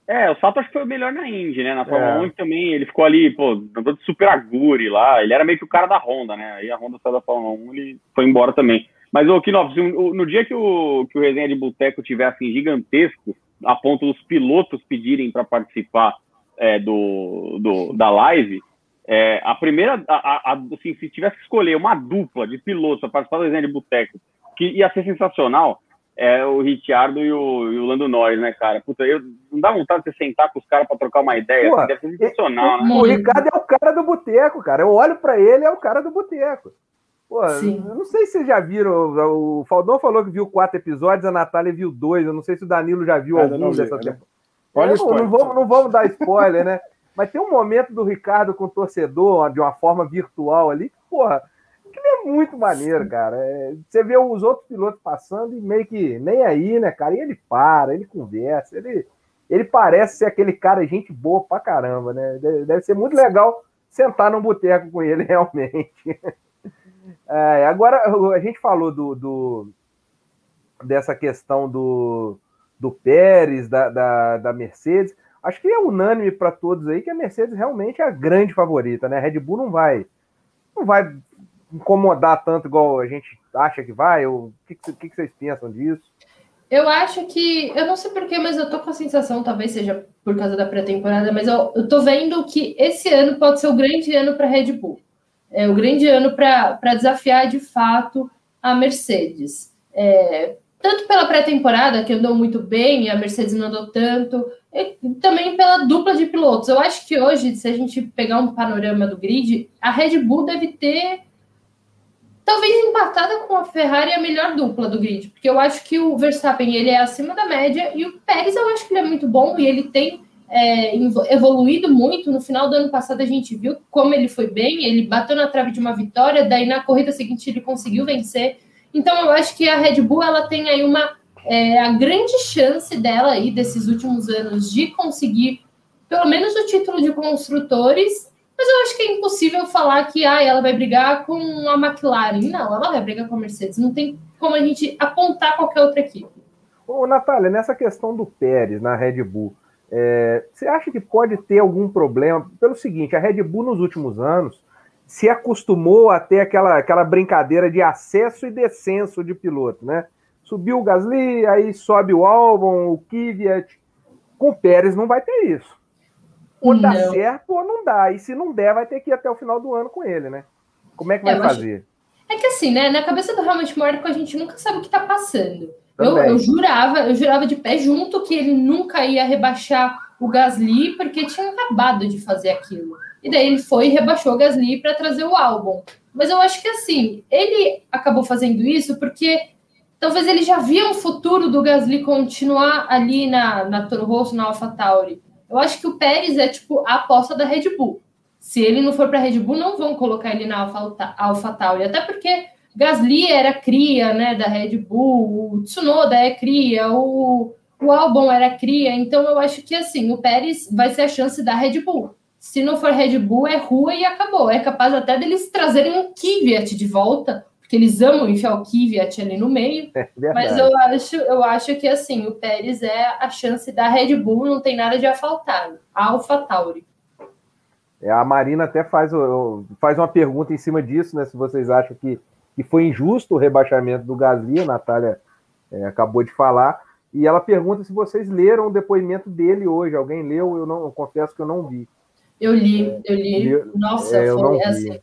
É, o Sato acho que foi o melhor na Indy, né? Na Fórmula é. 1 também ele ficou ali, pô, andando de super aguri lá. Ele era meio que o cara da Honda, né? Aí a Honda saiu da Fórmula 1 ele foi embora também. Mas, ô, Kinoff, no dia que o, que o resenha de boteco tiver assim gigantesco, a ponto dos pilotos pedirem para participar é, do, do, da live, é, a primeira, a, a, assim, se tivesse que escolher uma dupla de pilotos para participar do desenho de boteco, que ia ser sensacional, é o Ricciardo e o, e o Lando Norris, né, cara? Puta, eu, não dá vontade de você sentar com os caras para trocar uma ideia, Pô, assim, deve ser sensacional, né? O Ricardo é o cara do boteco, cara. Eu olho para ele, é o cara do boteco. Pô, Sim. eu não sei se vocês já viram. O Faldão falou que viu quatro episódios, a Natália viu dois. Eu não sei se o Danilo já viu algum dessa temporada. Olha não, não, vamos, não vamos dar spoiler, né? Mas tem um momento do Ricardo com o torcedor, de uma forma virtual ali, que, porra, que é muito maneiro, cara. É, você vê os outros pilotos passando e meio que nem aí, né, cara? E ele para, ele conversa, ele, ele parece ser aquele cara, gente boa pra caramba, né? Deve ser muito legal sentar num boteco com ele, *laughs* realmente. É, agora, a gente falou do, do dessa questão do, do Pérez, da, da, da Mercedes acho que é unânime para todos aí que a Mercedes realmente é a grande favorita, né? A Red Bull não vai não vai incomodar tanto igual a gente acha que vai. O que, que, que vocês pensam disso? Eu acho que, eu não sei porquê, mas eu tô com a sensação, talvez seja por causa da pré-temporada, mas eu, eu tô vendo que esse ano pode ser o grande ano para Red Bull. É o grande ano para desafiar de fato a Mercedes. É, tanto pela pré-temporada, que andou muito bem, e a Mercedes não andou tanto, e também pela dupla de pilotos. Eu acho que hoje, se a gente pegar um panorama do grid, a Red Bull deve ter talvez empatada com a Ferrari a melhor dupla do grid, porque eu acho que o Verstappen ele é acima da média e o Pérez eu acho que ele é muito bom e ele tem é, evoluído muito. No final do ano passado a gente viu como ele foi bem, ele bateu na trave de uma vitória, daí na corrida seguinte ele conseguiu vencer. Então eu acho que a Red Bull ela tem aí uma é, a grande chance dela aí desses últimos anos de conseguir pelo menos o título de construtores, mas eu acho que é impossível falar que ah, ela vai brigar com a McLaren. Não, ela vai brigar com a Mercedes. Não tem como a gente apontar qualquer outra equipe. Ô, Natália, nessa questão do Pérez na Red Bull, é, você acha que pode ter algum problema? Pelo seguinte, a Red Bull nos últimos anos se acostumou a ter aquela, aquela brincadeira de acesso e descenso de piloto, né? Subiu o Gasly, aí sobe o Albon, o Kvyat. Com o Pérez não vai ter isso. Ou não. dá certo ou não dá. E se não der, vai ter que ir até o final do ano com ele, né? Como é que vai fazer? Acho... É que assim, né? Na cabeça do Helmut Marko, a gente nunca sabe o que tá passando. Eu, eu, jurava, eu jurava de pé junto que ele nunca ia rebaixar o Gasly, porque tinha acabado de fazer aquilo. E daí ele foi e rebaixou o Gasly para trazer o álbum. Mas eu acho que assim, ele acabou fazendo isso porque talvez ele já via um futuro do Gasly continuar ali na, na Toro Rosso, na AlphaTauri. Eu acho que o Pérez é tipo a aposta da Red Bull. Se ele não for para a Red Bull, não vão colocar ele na Alpha, AlphaTauri, até porque Gasly era cria, né, da Red Bull, o Tsunoda é cria, o, o Albon era cria, então eu acho que assim, o Pérez vai ser a chance da Red Bull. Se não for Red Bull, é rua e acabou. É capaz até deles trazerem um Kvyat de volta, porque eles amam enfiar o Kvyat ali no meio. É mas eu acho, eu acho que assim, o Pérez é a chance da Red Bull, não tem nada de afaltado. Alpha Tauri. É, a Marina até faz, faz uma pergunta em cima disso, né? Se vocês acham que, que foi injusto o rebaixamento do Gasly, a Natália é, acabou de falar. E ela pergunta se vocês leram o depoimento dele hoje. Alguém leu? Eu não eu confesso que eu não vi. Eu li, eu li. Nossa, é, foi assim,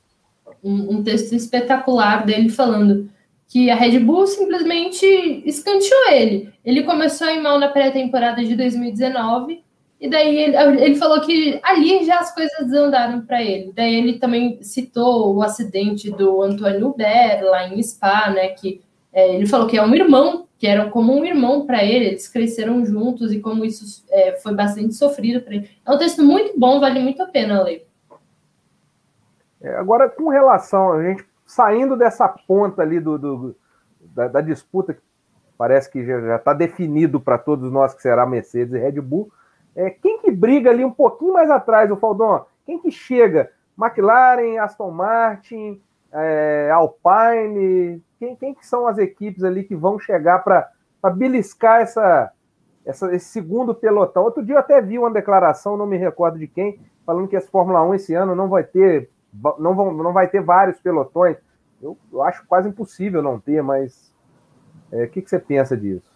um, um, texto espetacular dele falando que a Red Bull simplesmente escanteou ele. Ele começou em mal na pré-temporada de 2019 e daí ele, ele falou que ali já as coisas desandaram para ele. Daí ele também citou o acidente do Antônio Hubert lá em Spa, né? Que é, ele falou que é um irmão, que era como um irmão para ele, eles cresceram juntos e como isso é, foi bastante sofrido para ele. É um texto muito bom, vale muito a pena ler. É, agora, com relação a gente saindo dessa ponta ali do, do da, da, disputa, que parece que já está definido para todos nós que será Mercedes e Red Bull, é, quem que briga ali um pouquinho mais atrás, o Faldon? Quem que chega? McLaren, Aston Martin, é, Alpine, quem, quem que são as equipes ali que vão chegar para beliscar essa, essa, esse segundo pelotão? Outro dia eu até vi uma declaração, não me recordo de quem, falando que essa Fórmula 1 esse ano não vai ter não, vão, não vai ter vários pelotões. Eu, eu acho quase impossível não ter, mas é, o é, que, que você pensa disso?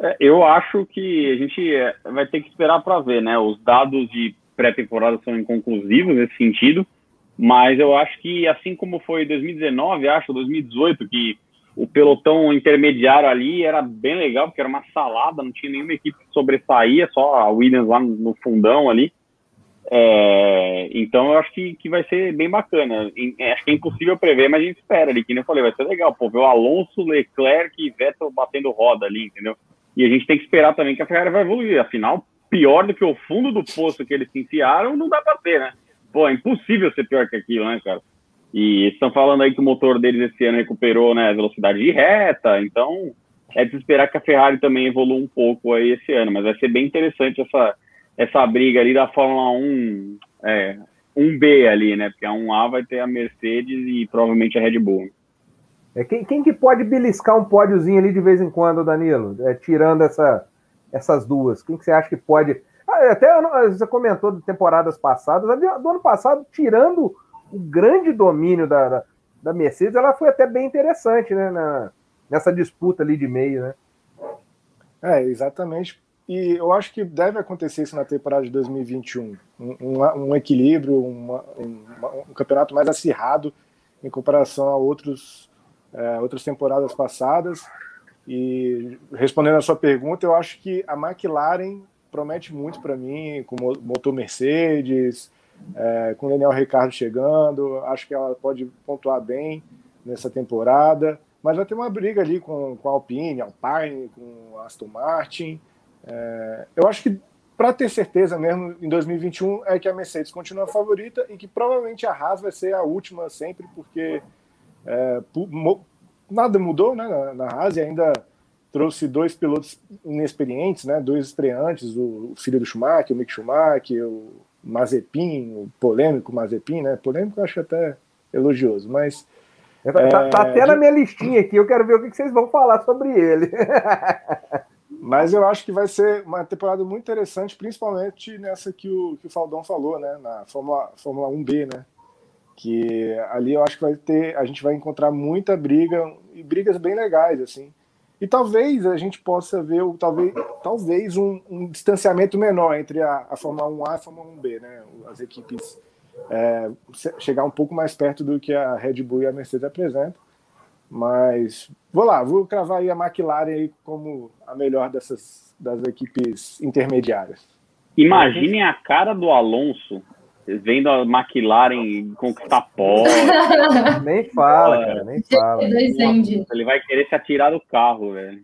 É, eu acho que a gente é, vai ter que esperar para ver, né? Os dados de pré-temporada são inconclusivos nesse sentido, mas eu acho que assim como foi 2019, acho 2018 que o pelotão intermediário ali era bem legal, porque era uma salada, não tinha nenhuma equipe que sobressaía, só a Williams lá no fundão ali. É, então eu acho que, que vai ser bem bacana. É, acho que é impossível prever, mas a gente espera ali, que nem eu falei, vai ser legal, pô, ver o Alonso, Leclerc e Vettel batendo roda ali, entendeu? E a gente tem que esperar também que a Ferrari vai evoluir, afinal, pior do que o fundo do poço que eles se enfiaram, não dá pra ter, né? Pô, é impossível ser pior que aquilo, né, cara? E estão falando aí que o motor deles esse ano recuperou, né, a velocidade de reta, então é de esperar que a Ferrari também evolua um pouco aí esse ano, mas vai ser bem interessante essa essa briga ali da Fórmula 1, é, 1B ali, né? Porque a 1A vai ter a Mercedes e provavelmente a Red Bull. É, quem, quem que pode beliscar um pódiozinho ali de vez em quando, Danilo? É, tirando essa, essas duas. Quem que você acha que pode. Ah, até você comentou de temporadas passadas. Do ano passado, tirando o grande domínio da, da, da Mercedes, ela foi até bem interessante, né? Na, nessa disputa ali de meio, né? É, exatamente e eu acho que deve acontecer isso na temporada de 2021. Um, um, um equilíbrio, uma, um, um, campeonato mais acirrado em comparação a outros, é, outras temporadas passadas. E respondendo a sua pergunta, eu acho que a McLaren promete muito para mim, com motor Mercedes, é, com o Daniel Ricardo chegando. Acho que ela pode pontuar bem nessa temporada. Mas vai ter uma briga ali com, com a Alpine, Alpine, com Aston Martin. É, eu acho que para ter certeza mesmo em 2021 é que a Mercedes continua favorita e que provavelmente a Haas vai ser a última sempre, porque é, nada mudou né, na, na Haas e ainda trouxe dois pilotos inexperientes, né, dois estreantes, o filho do Schumacher, o Mick Schumacher, o Mazepin, o polêmico Mazepin, né, polêmico eu acho até elogioso, mas... Tá, tá, tá até de... na minha listinha aqui, eu quero ver o que vocês vão falar sobre ele. *laughs* Mas eu acho que vai ser uma temporada muito interessante, principalmente nessa que o, que o Faldão falou, né? Na Fórmula, Fórmula 1B, né? Que ali eu acho que vai ter, a gente vai encontrar muita briga e brigas bem legais, assim. E talvez a gente possa ver talvez, talvez um, um distanciamento menor entre a, a, Fórmula 1A e a Fórmula 1B, né? As equipes é, chegar um pouco mais perto do que a Red Bull e a Mercedes apresentam. Mas vou lá, vou cravar aí a McLaren aí como a melhor dessas das equipes intermediárias. Imaginem a cara do Alonso vendo a McLaren conquistar pó. *laughs* nem fala, cara, nem fala. Ele vai querer se atirar do carro, velho.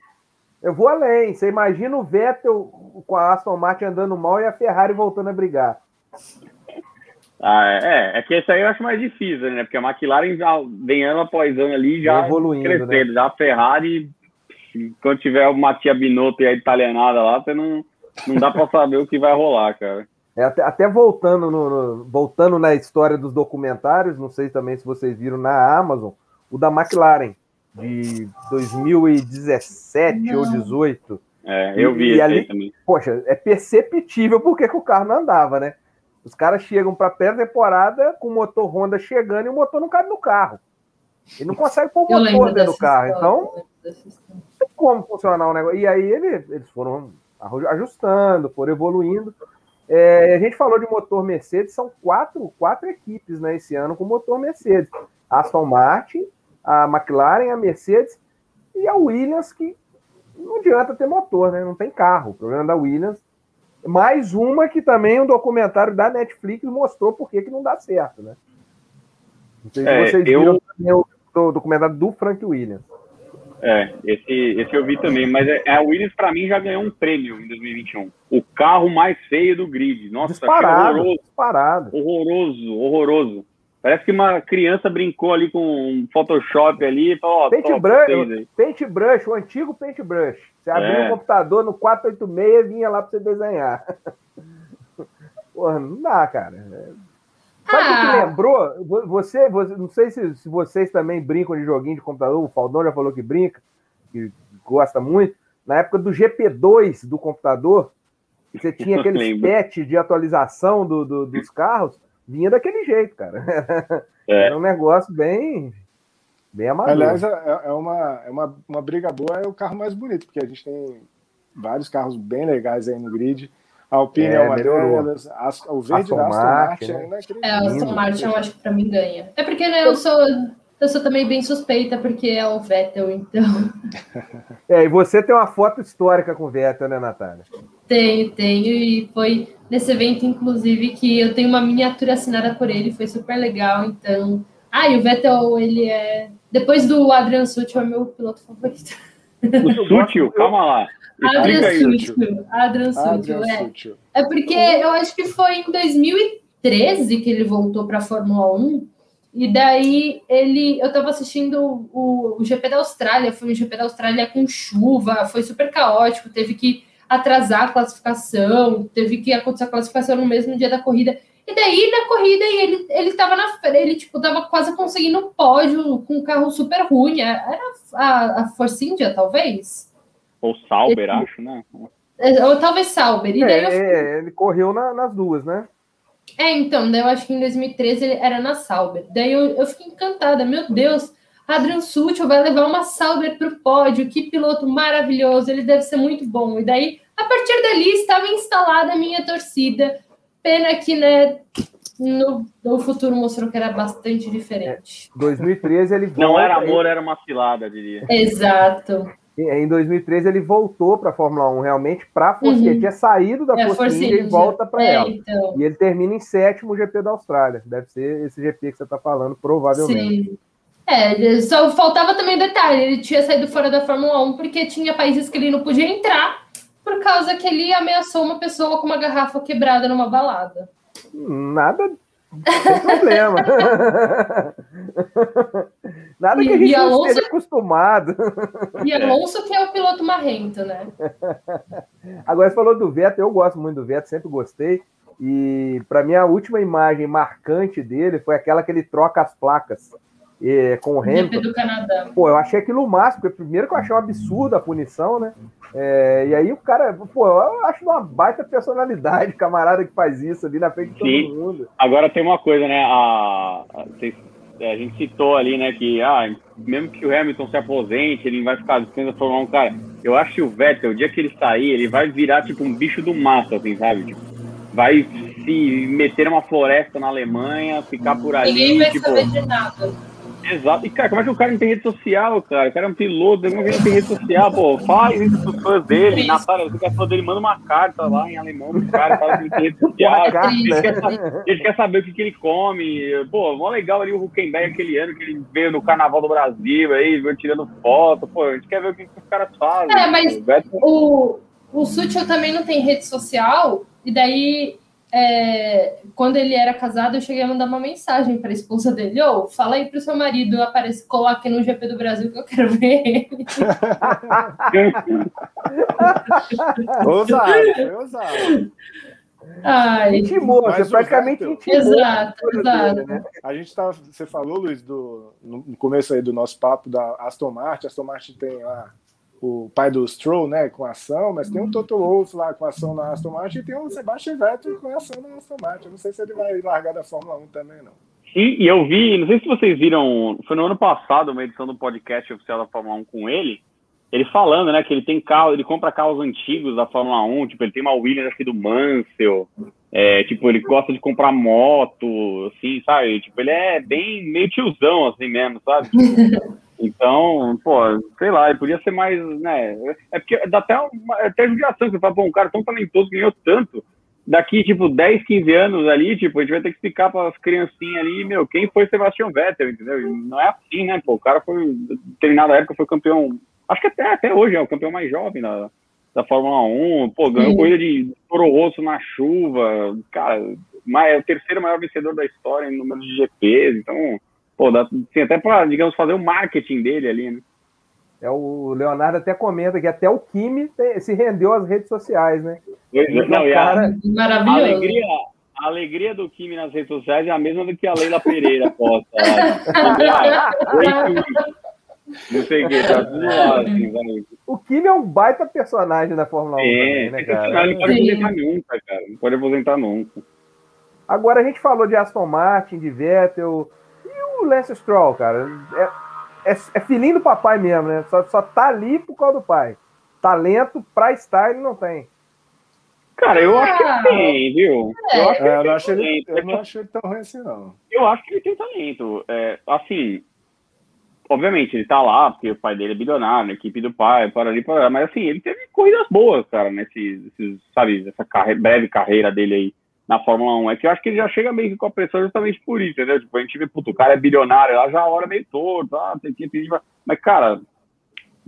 Eu vou além. Você imagina o Vettel com a Aston Martin andando mal e a Ferrari voltando a brigar. Ah, é, é que esse aí eu acho mais difícil, né? Porque a McLaren já vem ano após ano ali, já evoluindo, crescendo. Né? Já a Ferrari, quando tiver o Mattia Binotto e a italianada lá, você não, não dá para saber o que vai rolar, cara. É, até, até voltando, no, no, voltando na história dos documentários, não sei também se vocês viram na Amazon, o da McLaren, de 2017 não. ou 18. É, eu vi e, ali, também. Poxa, é perceptível porque que o carro não andava, né? Os caras chegam para pré-temporada com o motor Honda chegando e o motor não cabe no carro. Ele não consegue pôr o *laughs* motor dentro do carro. Então, não tem como funcionar o negócio. E aí ele, eles foram ajustando, foram evoluindo. É, a gente falou de motor Mercedes, são quatro, quatro equipes né, esse ano com motor Mercedes. Aston Martin, a McLaren, a Mercedes e a Williams, que não adianta ter motor, né? Não tem carro. O problema da Williams. Mais uma que também um documentário da Netflix mostrou por que, que não dá certo, né? Não sei se é, vocês viram eu... o documentário do Frank Williams. É, esse, esse eu vi também, mas é, a Williams para mim já ganhou um prêmio em 2021. O carro mais feio do grid. Nossa, disparado, horroroso. Disparado. Horroroso, horroroso. Parece que uma criança brincou ali com um Photoshop ali e falou, paintbrush, paintbrush, o antigo paintbrush. Você abria é. o computador no 486 e vinha lá para você desenhar. *laughs* Porra, não dá, cara. Sabe o ah. que lembrou? Você, você, não sei se, se vocês também brincam de joguinho de computador, o Faldão já falou que brinca, que gosta muito. Na época do GP2 do computador, você tinha *laughs* aqueles patch de atualização do, do, dos carros, vinha daquele jeito, cara. É. Era um negócio bem, bem amador. Aliás, é, é, uma, é uma, uma briga boa, é o carro mais bonito, porque a gente tem vários carros bem legais aí no grid. A Alpine é, é uma delas. O verde Aston da Aston Martin, Martin né? é, a Aston Martin eu acho que para mim ganha. É porque né, eu sou eu sou também bem suspeita, porque é o Vettel, então. *laughs* É, e você tem uma foto histórica com o Vettel, né, Natália? Tenho, tenho, e foi nesse evento, inclusive, que eu tenho uma miniatura assinada por ele, foi super legal, então. Ah, e o Vettel, ele é. Depois do Adrian Sutil, é meu piloto favorito. O Sutil, calma lá. Adrian Sutil. Adrian Sutil, é. É porque eu acho que foi em 2013 que ele voltou para a Fórmula 1. E daí ele, eu estava assistindo o, o, GP da Austrália, foi um GP da Austrália com chuva, foi super caótico, teve que atrasar a classificação, teve que acontecer a classificação no mesmo dia da corrida. E daí na corrida ele ele estava na ele tipo tava quase conseguindo um pódio com um carro super ruim, era a, a Force India talvez. Ou Sauber, ele, acho, né? É, ou talvez Sauber. E daí é, eu... ele correu na, nas duas, né? É, então, daí eu acho que em 2013 ele era na Sauber. Daí eu, eu fiquei encantada, meu Deus, Adrian Sutil vai levar uma Sauber para o pódio, que piloto maravilhoso, ele deve ser muito bom. E daí, a partir dali, estava instalada a minha torcida. Pena que, né, no, no futuro mostrou que era bastante diferente. É, 2013 ele volta, Não era amor, era uma cilada, diria. Exato. Em 2013 ele voltou para a Fórmula 1 realmente para a Force uhum. Ele tinha saído da é, Force India e volta para é, ela. Então. E ele termina em sétimo GP da Austrália. Deve ser esse GP que você está falando, provavelmente. Sim. É, só faltava também detalhe, ele tinha saído fora da Fórmula 1 porque tinha países que ele não podia entrar por causa que ele ameaçou uma pessoa com uma garrafa quebrada numa balada. Nada sem problema. *laughs* Nada que a gente Alonso, não esteja acostumado. E Alonso que é o piloto marrento, né? *laughs* Agora você falou do Vettel, eu gosto muito do Vettel, sempre gostei. E para mim a última imagem marcante dele foi aquela que ele troca as placas e, com o Hamilton. do Canadá. Pô, eu achei aquilo máximo, porque primeiro que eu achei um absurdo a punição, né? É, e aí o cara, pô, eu acho uma baita personalidade, *laughs* camarada que faz isso ali na frente de todo mundo. Agora tem uma coisa, né? A, a, a, gente citou ali, né, que ah, mesmo que o Hamilton se aposente, ele vai ficar a formar um cara. Eu acho que o Vettel, o dia que ele sair, ele vai virar tipo um bicho do mato, assim, sabe? Tipo, vai se meter numa floresta na Alemanha, ficar por ali. Ninguém vai tipo, saber de nada Exato. E, cara, como é que o cara não tem rede social, cara? O cara é um piloto, como é que ele não tem rede social, pô? Faz isso pros fãs dele. Natália, você quer fã dele, manda uma carta lá em alemão pro cara, fala que ele tem rede social. Ele quer, saber, ele quer saber o que, que ele come. Pô, mó legal ali o Huckenberg aquele ano que ele veio no Carnaval do Brasil, aí, veio tirando foto. Pô, a gente quer ver o que, que os caras fazem. É, mas o, o Sutil também não tem rede social, e daí é, quando ele era casado, eu cheguei a mandar uma mensagem para a esposa dele: Ô, oh, fala aí para o seu marido, aparece, coloque no GP do Brasil que eu quero ver ele. *laughs* ousado, foi ousado. Ai, intimou, você praticamente intimou. Exato, exato. Dele, né? A gente tava, você falou, Luiz, do, no começo aí do nosso papo da Aston Martin. A Aston Martin tem lá o pai do Stroll, né, com ação, mas tem um Toto Wolff lá com ação na Aston Martin e tem o Sebastian Vettel com ação na Aston Martin. Eu não sei se ele vai largar da Fórmula 1 também, não. E, e eu vi, não sei se vocês viram, foi no ano passado uma edição do podcast oficial da Fórmula 1 com ele, ele falando, né, que ele tem carro, ele compra carros antigos da Fórmula 1, tipo, ele tem uma Williams aqui do Mansell, é, tipo, ele gosta de comprar moto, assim, sabe? Tipo, ele é bem meio tiozão, assim mesmo, sabe? *laughs* então, pô, sei lá, podia ser mais, né? É porque dá até, uma, até judiação, você fala, pô, um cara tão talentoso, ganhou tanto, daqui, tipo, 10, 15 anos ali, tipo, a gente vai ter que explicar para as criancinhas ali, meu, quem foi Sebastian Vettel, entendeu? Não é assim, né, pô, o cara foi, em determinada época, foi campeão acho que até, até hoje é o campeão mais jovem da, da Fórmula 1, pô, ganhou Sim. coisa de Toro Rosso na chuva, cara, é o terceiro maior vencedor da história em número de GPs, então, pô, dá, assim, até para, digamos, fazer o marketing dele ali, né? É, o Leonardo até comenta que até o Kimi se rendeu às redes sociais, né? Pois, é, não, cara... Maravilhoso. A alegria, a alegria do Kimi nas redes sociais é a mesma do que a Leila Pereira posta. Não sei o que, tá tudo lá, assim, O Kimi é um baita personagem da Fórmula 1 é, também, né, cara? Ele não pode aposentar nunca, cara. Não pode aposentar nunca. Agora a gente falou de Aston Martin, de Vettel. O Lance Stroll, cara? É, é, é filhinho do papai mesmo, né? Só, só tá ali por causa do pai. Talento pra estar ele não tem. Cara, eu acho que ele tem, viu? É. Eu, acho que é, eu, não acho ele, eu não acho ele tão ruim assim, não. Eu acho que ele tem talento. É, assim, obviamente, ele tá lá, porque o pai dele é bilionário, a equipe do pai, para ali, para lá, mas assim, ele teve corridas boas, cara, nesses, sabe, essa carre breve carreira dele aí na Fórmula 1. É que eu acho que ele já chega meio que com a pressão justamente por isso, entendeu? Tipo, a gente vê, puto, o cara é bilionário, lá já a hora meio torto, ah, tem que mas, cara,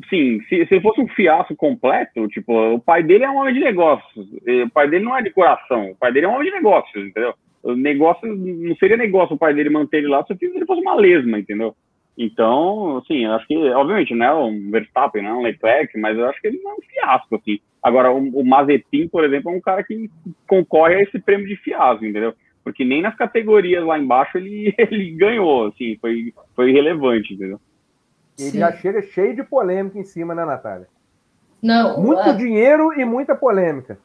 sim, se, se fosse um fiasco completo, tipo, o pai dele é um homem de negócios, o pai dele não é de coração, o pai dele é um homem de negócios, entendeu? O negócio, não seria negócio o pai dele manter ele lá se ele fosse uma lesma, entendeu? Então, assim, eu acho que, obviamente, não é um Verstappen, não é um Leclerc, mas eu acho que ele não é um fiasco, assim. Agora, o, o Mazepin, por exemplo, é um cara que concorre a esse prêmio de fiasco, entendeu? Porque nem nas categorias lá embaixo ele, *laughs* ele ganhou, assim, foi, foi irrelevante, entendeu? Ele Sim. já chega cheio de polêmica em cima, né, Natália? Não. Muito é... dinheiro e muita polêmica.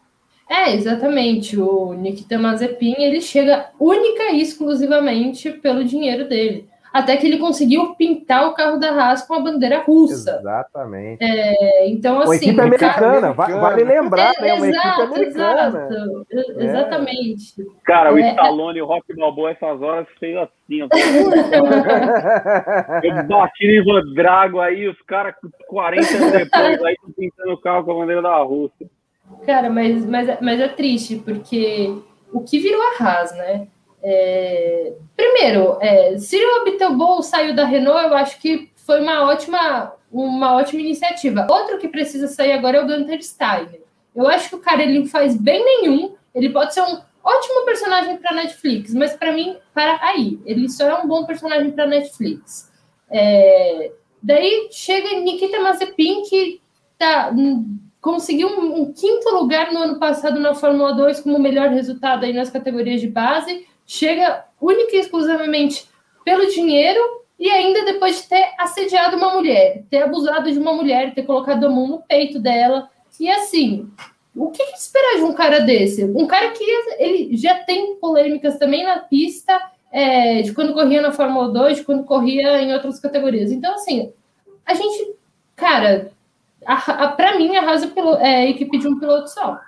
É, exatamente. O Nikita Mazepin, ele chega única e exclusivamente pelo dinheiro dele até que ele conseguiu pintar o carro da Haas com a bandeira russa. Exatamente. É, então, assim. Uma equipe americana, vale lembrar, né? Uma exato, equipe americana. Exato, é. Exatamente. Cara, o é. Stallone e o Rock Balboa, essas horas, fez assim, ó. *laughs* Eu bati no Ivan Drago aí, os caras 40 anos depois aí pintando o carro com a bandeira da Rússia. Cara, mas, mas, mas é triste, porque o que virou a Haas, né? É, primeiro, é, Cyril Abiteboul saiu da Renault, eu acho que foi uma ótima, uma ótima iniciativa. Outro que precisa sair agora é o Gunter Steiner. Eu acho que o cara ele não faz bem nenhum. Ele pode ser um ótimo personagem para Netflix, mas para mim, para aí, ele só é um bom personagem para Netflix. É, daí chega Nikita Mazepin, que tá, hum, conseguiu um, um, quinto lugar no ano passado na Fórmula 2 como melhor resultado aí nas categorias de base chega única e exclusivamente pelo dinheiro e ainda depois de ter assediado uma mulher, ter abusado de uma mulher, ter colocado a mão no peito dela. E assim, o que, esperar de um cara desse? Um cara que ele já tem polêmicas também na pista, é, de quando corria na Fórmula 2, de quando corria em outras categorias. Então, assim, a gente, cara, para mim, a Haas é equipe de um piloto só.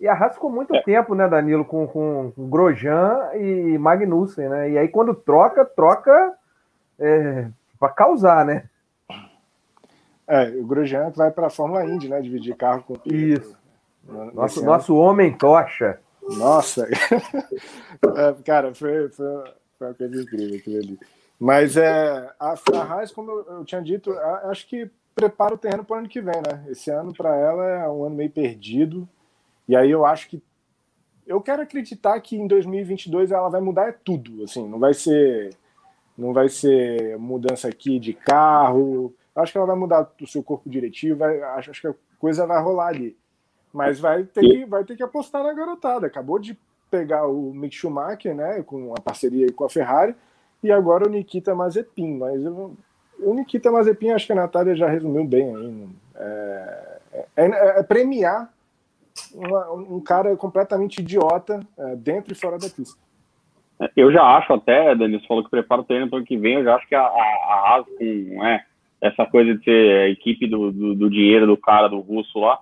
E a Haas ficou muito é. tempo, né, Danilo, com, com, Grosjean e Magnussen, né? E aí quando troca, troca é, para causar, né? É, o Grosjean vai para a Fórmula Indy, né? Dividir carro com Isso. Nosso, nosso homem tocha. Nossa! *laughs* é, cara, foi, foi, foi uma coisa incrível aquilo ali. Mas é, a, a Haas, como eu, eu tinha dito, a, acho que prepara o terreno para o ano que vem, né? Esse ano para ela é um ano meio perdido. E aí eu acho que eu quero acreditar que em 2022 ela vai mudar tudo, assim, não vai ser não vai ser mudança aqui de carro. Eu acho que ela vai mudar o seu corpo diretivo, vai, acho, acho que a coisa vai rolar ali. Mas vai ter, que, vai ter que apostar na garotada. Acabou de pegar o Mick Schumacher, né, com a parceria com a Ferrari, e agora o Nikita Mazepin. Mas eu, o Nikita Mazepin, acho que a Natália já resumiu bem aí. É, é, é, é premiar uma, um cara completamente idiota é, dentro e fora da pista. Eu já acho até, Denis falou que prepara o treino para ano que vem, eu já acho que a, a, Haas, com é, essa coisa de ser a equipe do, do, do dinheiro do cara, do russo lá,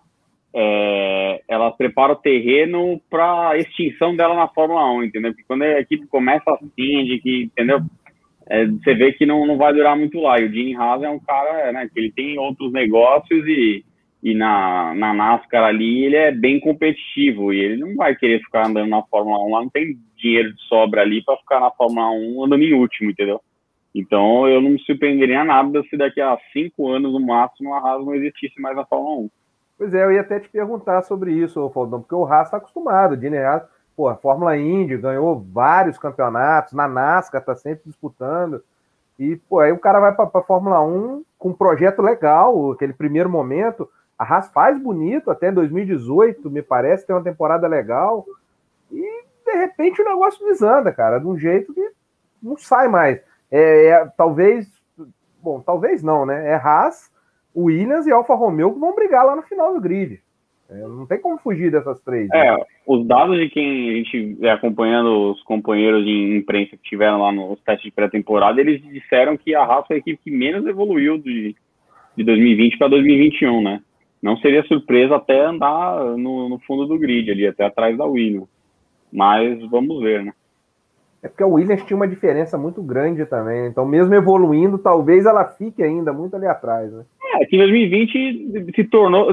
é, ela prepara o terreno para extinção dela na Fórmula 1, entendeu? Porque quando a equipe começa assim, de que, entendeu? É, você vê que não, não vai durar muito lá. E o Jim Haas é um cara, né, que ele tem outros negócios e e na, na NASCAR ali ele é bem competitivo e ele não vai querer ficar andando na Fórmula 1 lá, não tem dinheiro de sobra ali para ficar na Fórmula 1 andando em último, entendeu? Então eu não me surpreenderia nada se daqui a cinco anos no máximo a Haas não existisse mais na Fórmula 1. Pois é, eu ia até te perguntar sobre isso, Faldão, porque o Haas está acostumado, o Dini Haas, pô, a Fórmula Indy ganhou vários campeonatos, na NASCAR está sempre disputando, e pô, aí o cara vai para a Fórmula 1 com um projeto legal, aquele primeiro momento, a Haas faz bonito até 2018, me parece, tem uma temporada legal. E de repente o negócio desanda, cara, de um jeito que não sai mais. É, é talvez, bom, talvez não, né? É Haas, Williams e Alfa Romeo que vão brigar lá no final do grid. É, não tem como fugir dessas três. Né? É, os dados de quem a gente acompanhando os companheiros de imprensa que tiveram lá nos testes de pré-temporada, eles disseram que a Haas foi a equipe que menos evoluiu de, de 2020 para 2021, né? Não seria surpresa até andar no, no, fundo do grid ali, até atrás da Williams. Mas vamos ver, né? É porque a Williams tinha uma diferença muito grande também. Então, mesmo evoluindo, talvez ela fique ainda muito ali atrás, né? É, que em 2020 se tornou.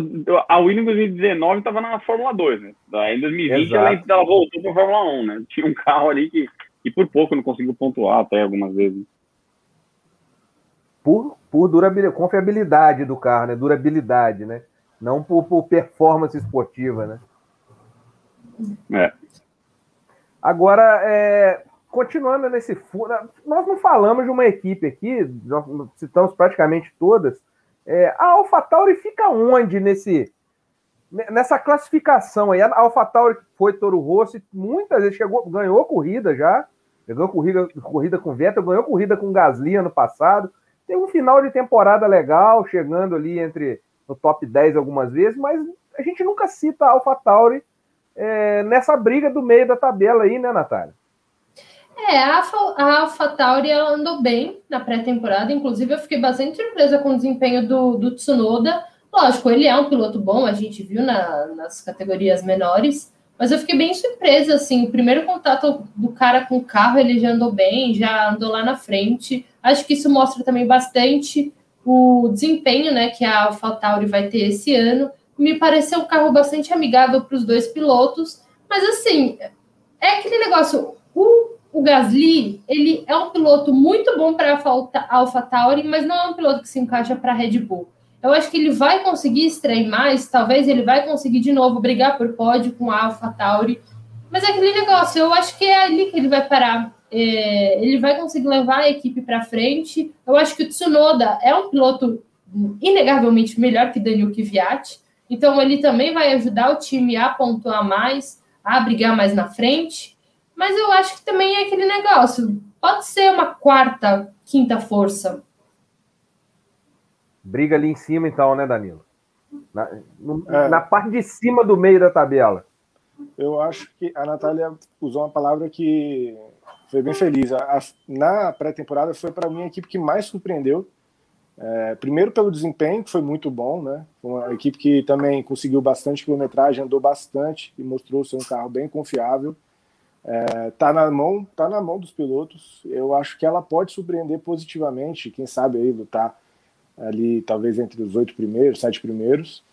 A Williams em 2019 estava na Fórmula 2, né? Daí em 2020 ela, ela, voltou para a Fórmula 1, né? Tinha um carro ali que, que por pouco não conseguiu pontuar até algumas vezes. Por, por durabilidade, confiabilidade do carro, né? Durabilidade, né? Não por, por performance esportiva, né? É. Agora, é, continuando nesse nós não falamos de uma equipe aqui, nós citamos praticamente todas. É, a AlphaTauri fica onde nesse nessa classificação aí? A AlphaTauri foi Toro Rosso, muitas vezes chegou, ganhou corrida já, ganhou corrida, corrida com Vettel, ganhou corrida com Gasly ano passado. Tem um final de temporada legal, chegando ali entre no top 10 algumas vezes, mas a gente nunca cita a AlphaTauri é, nessa briga do meio da tabela aí, né, Natália? É, a, a AlphaTauri ela andou bem na pré-temporada, inclusive eu fiquei bastante surpresa com o desempenho do, do Tsunoda. Lógico, ele é um piloto bom, a gente viu na, nas categorias menores, mas eu fiquei bem surpresa, assim, o primeiro contato do cara com o carro, ele já andou bem, já andou lá na frente. Acho que isso mostra também bastante o desempenho né, que a AlphaTauri vai ter esse ano. Me pareceu um carro bastante amigável para os dois pilotos, mas assim, é aquele negócio, o, o Gasly, ele é um piloto muito bom para a AlphaTauri, mas não é um piloto que se encaixa para a Red Bull. Eu acho que ele vai conseguir extrair mais, talvez ele vai conseguir de novo brigar por pódio com a AlphaTauri, mas é aquele negócio, eu acho que é ali que ele vai parar é, ele vai conseguir levar a equipe para frente. Eu acho que o Tsunoda é um piloto inegavelmente melhor que Daniel Kvyat, então ele também vai ajudar o time a pontuar mais, a brigar mais na frente. Mas eu acho que também é aquele negócio. Pode ser uma quarta, quinta força. Briga ali em cima, então, né, Danilo? Na, no, é. na parte de cima do meio da tabela. Eu acho que a Natália usou uma palavra que foi bem feliz. A, a, na pré-temporada foi para mim a equipe que mais surpreendeu. É, primeiro pelo desempenho, que foi muito bom, né? Uma equipe que também conseguiu bastante quilometragem, andou bastante e mostrou ser um carro bem confiável. É, tá na mão, tá na mão dos pilotos. Eu acho que ela pode surpreender positivamente, quem sabe aí lutar ali talvez entre os oito primeiros, sete primeiros.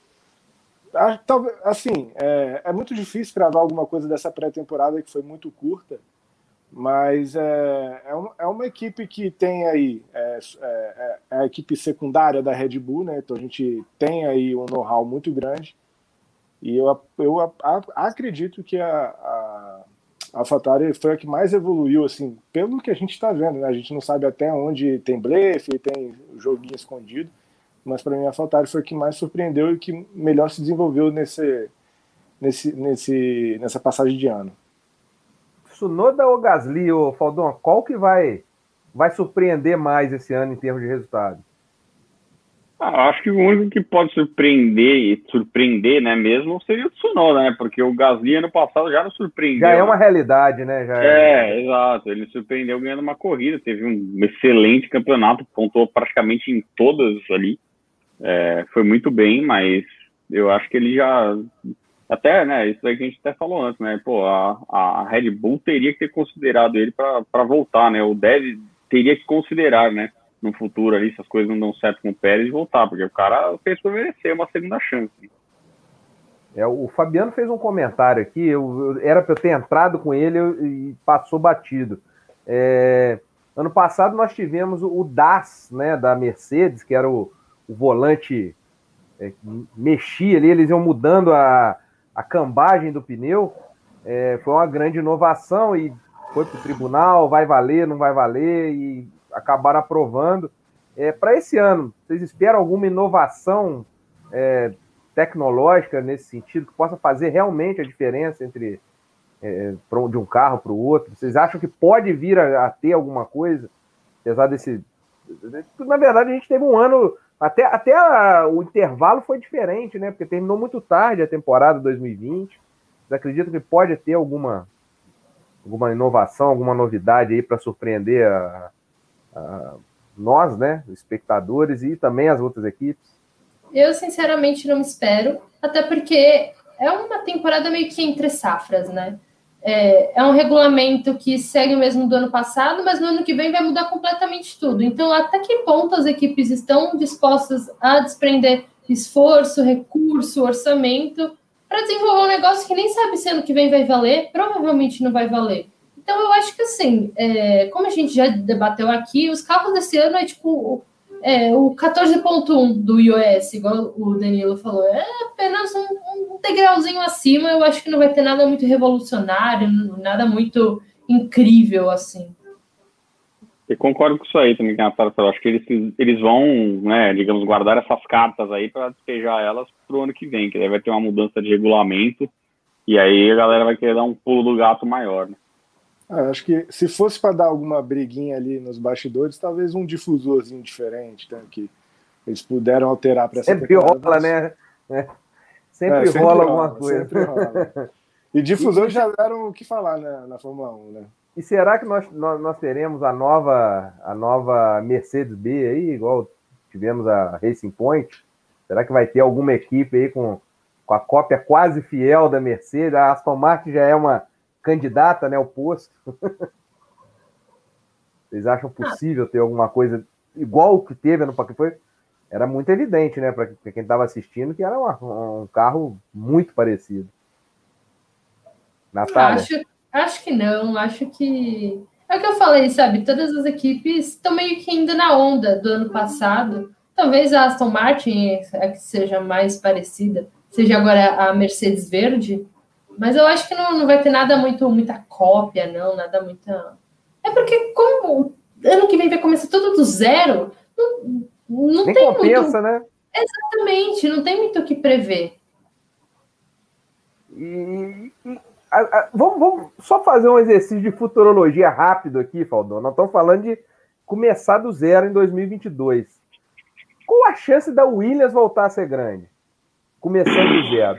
Talvez, assim, é, é muito difícil gravar alguma coisa dessa pré-temporada que foi muito curta mas é, é, uma, é uma equipe que tem aí é, é, é, a equipe secundária da Red Bull, né? Então a gente tem aí um know-how muito grande e eu, eu a, a, acredito que a, a, a AlphaTauri foi a que mais evoluiu, assim, pelo que a gente está vendo, né? A gente não sabe até onde tem blefe, tem joguinho escondido, mas para mim a AlphaTauri foi a que mais surpreendeu e que melhor se desenvolveu nesse, nesse, nesse, nessa passagem de ano. Sunoda ou Gasly, ô Faldon, qual que vai, vai surpreender mais esse ano em termos de resultado? Ah, acho que o único que pode surpreender e surpreender, né, mesmo, seria o Tsunoda, né? Porque o Gasly ano passado já não surpreendeu. Já é uma realidade, né? Já é, é, exato. Ele surpreendeu ganhando uma corrida, teve um excelente campeonato, pontuou praticamente em todas ali. É, foi muito bem, mas eu acho que ele já. Até, né, isso aí que a gente até falou antes, né? Pô, a, a Red Bull teria que ter considerado ele para voltar, né? Ou deve, teria que considerar, né? no futuro ali, se as coisas não dão certo com o Pérez, voltar, porque o cara fez por merecer uma segunda chance. É, o Fabiano fez um comentário aqui, eu, eu era para eu ter entrado com ele e passou batido. É, ano passado nós tivemos o, o DAS, né, da Mercedes, que era o, o volante é, mexia ali, eles iam mudando a, a cambagem do pneu. É, foi uma grande inovação e foi para o tribunal, vai valer, não vai valer, e acabaram aprovando. É, Para esse ano, vocês esperam alguma inovação é, tecnológica nesse sentido que possa fazer realmente a diferença entre é, de um carro para o outro? Vocês acham que pode vir a, a, ter alguma coisa, apesar desse. Na verdade, a gente teve um ano. Até, até a, o intervalo foi diferente, né? Porque terminou muito tarde a temporada 2020. Vocês acreditam que pode ter alguma, alguma inovação, alguma novidade aí para surpreender a, nós, né, espectadores e também as outras equipes? Eu, sinceramente, não espero, até porque é uma temporada meio que entre safras, né? É, é, um regulamento que segue o mesmo do ano passado, mas no ano que vem vai mudar completamente tudo. Então, até que ponto as equipes estão dispostas a desprender esforço, recurso, orçamento para desenvolver um negócio que nem sabe se ano que vem vai valer? Provavelmente não vai valer. Então, eu acho que assim, é, como a gente já debateu aqui, os carros desse ano é tipo é, o 14.1 do iOS, igual o Danilo falou, é apenas um, um, degrauzinho acima. Eu acho que não vai ter nada muito revolucionário, nada muito incrível assim. Eu concordo com isso aí também, Natália. Eu acho que eles, eles vão, né, digamos, guardar essas cartas aí para despejar elas para o ano que vem, que aí vai ter uma mudança de regulamento e aí a galera vai querer dar um pulo do gato maior, né? Ah, acho que se fosse para dar alguma briguinha ali nos bastidores, talvez um difusorzinho diferente, né, que eles puderam alterar para essa Sempre rola, né? É. *laughs* Sempre, é, sempre, rola alguma coisa. Sempre rola. *laughs* E difusores já deram o que falar né, na Fórmula 1, né? E será que nós, nós, nós, teremos a nova, a nova Mercedes B aí, igual tivemos a Racing Point? Será que vai ter alguma equipe aí com, com a cópia quase fiel da Mercedes? A Aston Martin já é uma candidata né, ao posto. *laughs* Vocês acham possível ter alguma coisa igual o que teve no que foi? Era muito evidente, né, para quem estava assistindo, que era uma, um carro muito parecido. Natália? Acho, acho que não, acho que. É o que eu falei, sabe? Todas as equipes estão meio que indo na onda do ano passado. Talvez a Aston Martin, a que seja mais parecida, seja agora a Mercedes Verde, mas eu acho que não, não vai ter nada muito, muita cópia, não, nada muita. É porque, como ano que vem vai começar tudo do zero, não, não Nem tem compensa, muito... né? Exatamente, não tem muito o que prever. E, e a, a, vamos, vamos, só fazer um exercício de futurologia rápido aqui, Faldão. Nós estamos falando de começar do zero em 2022. Qual a chance da Williams voltar a ser grande? Começando do zero.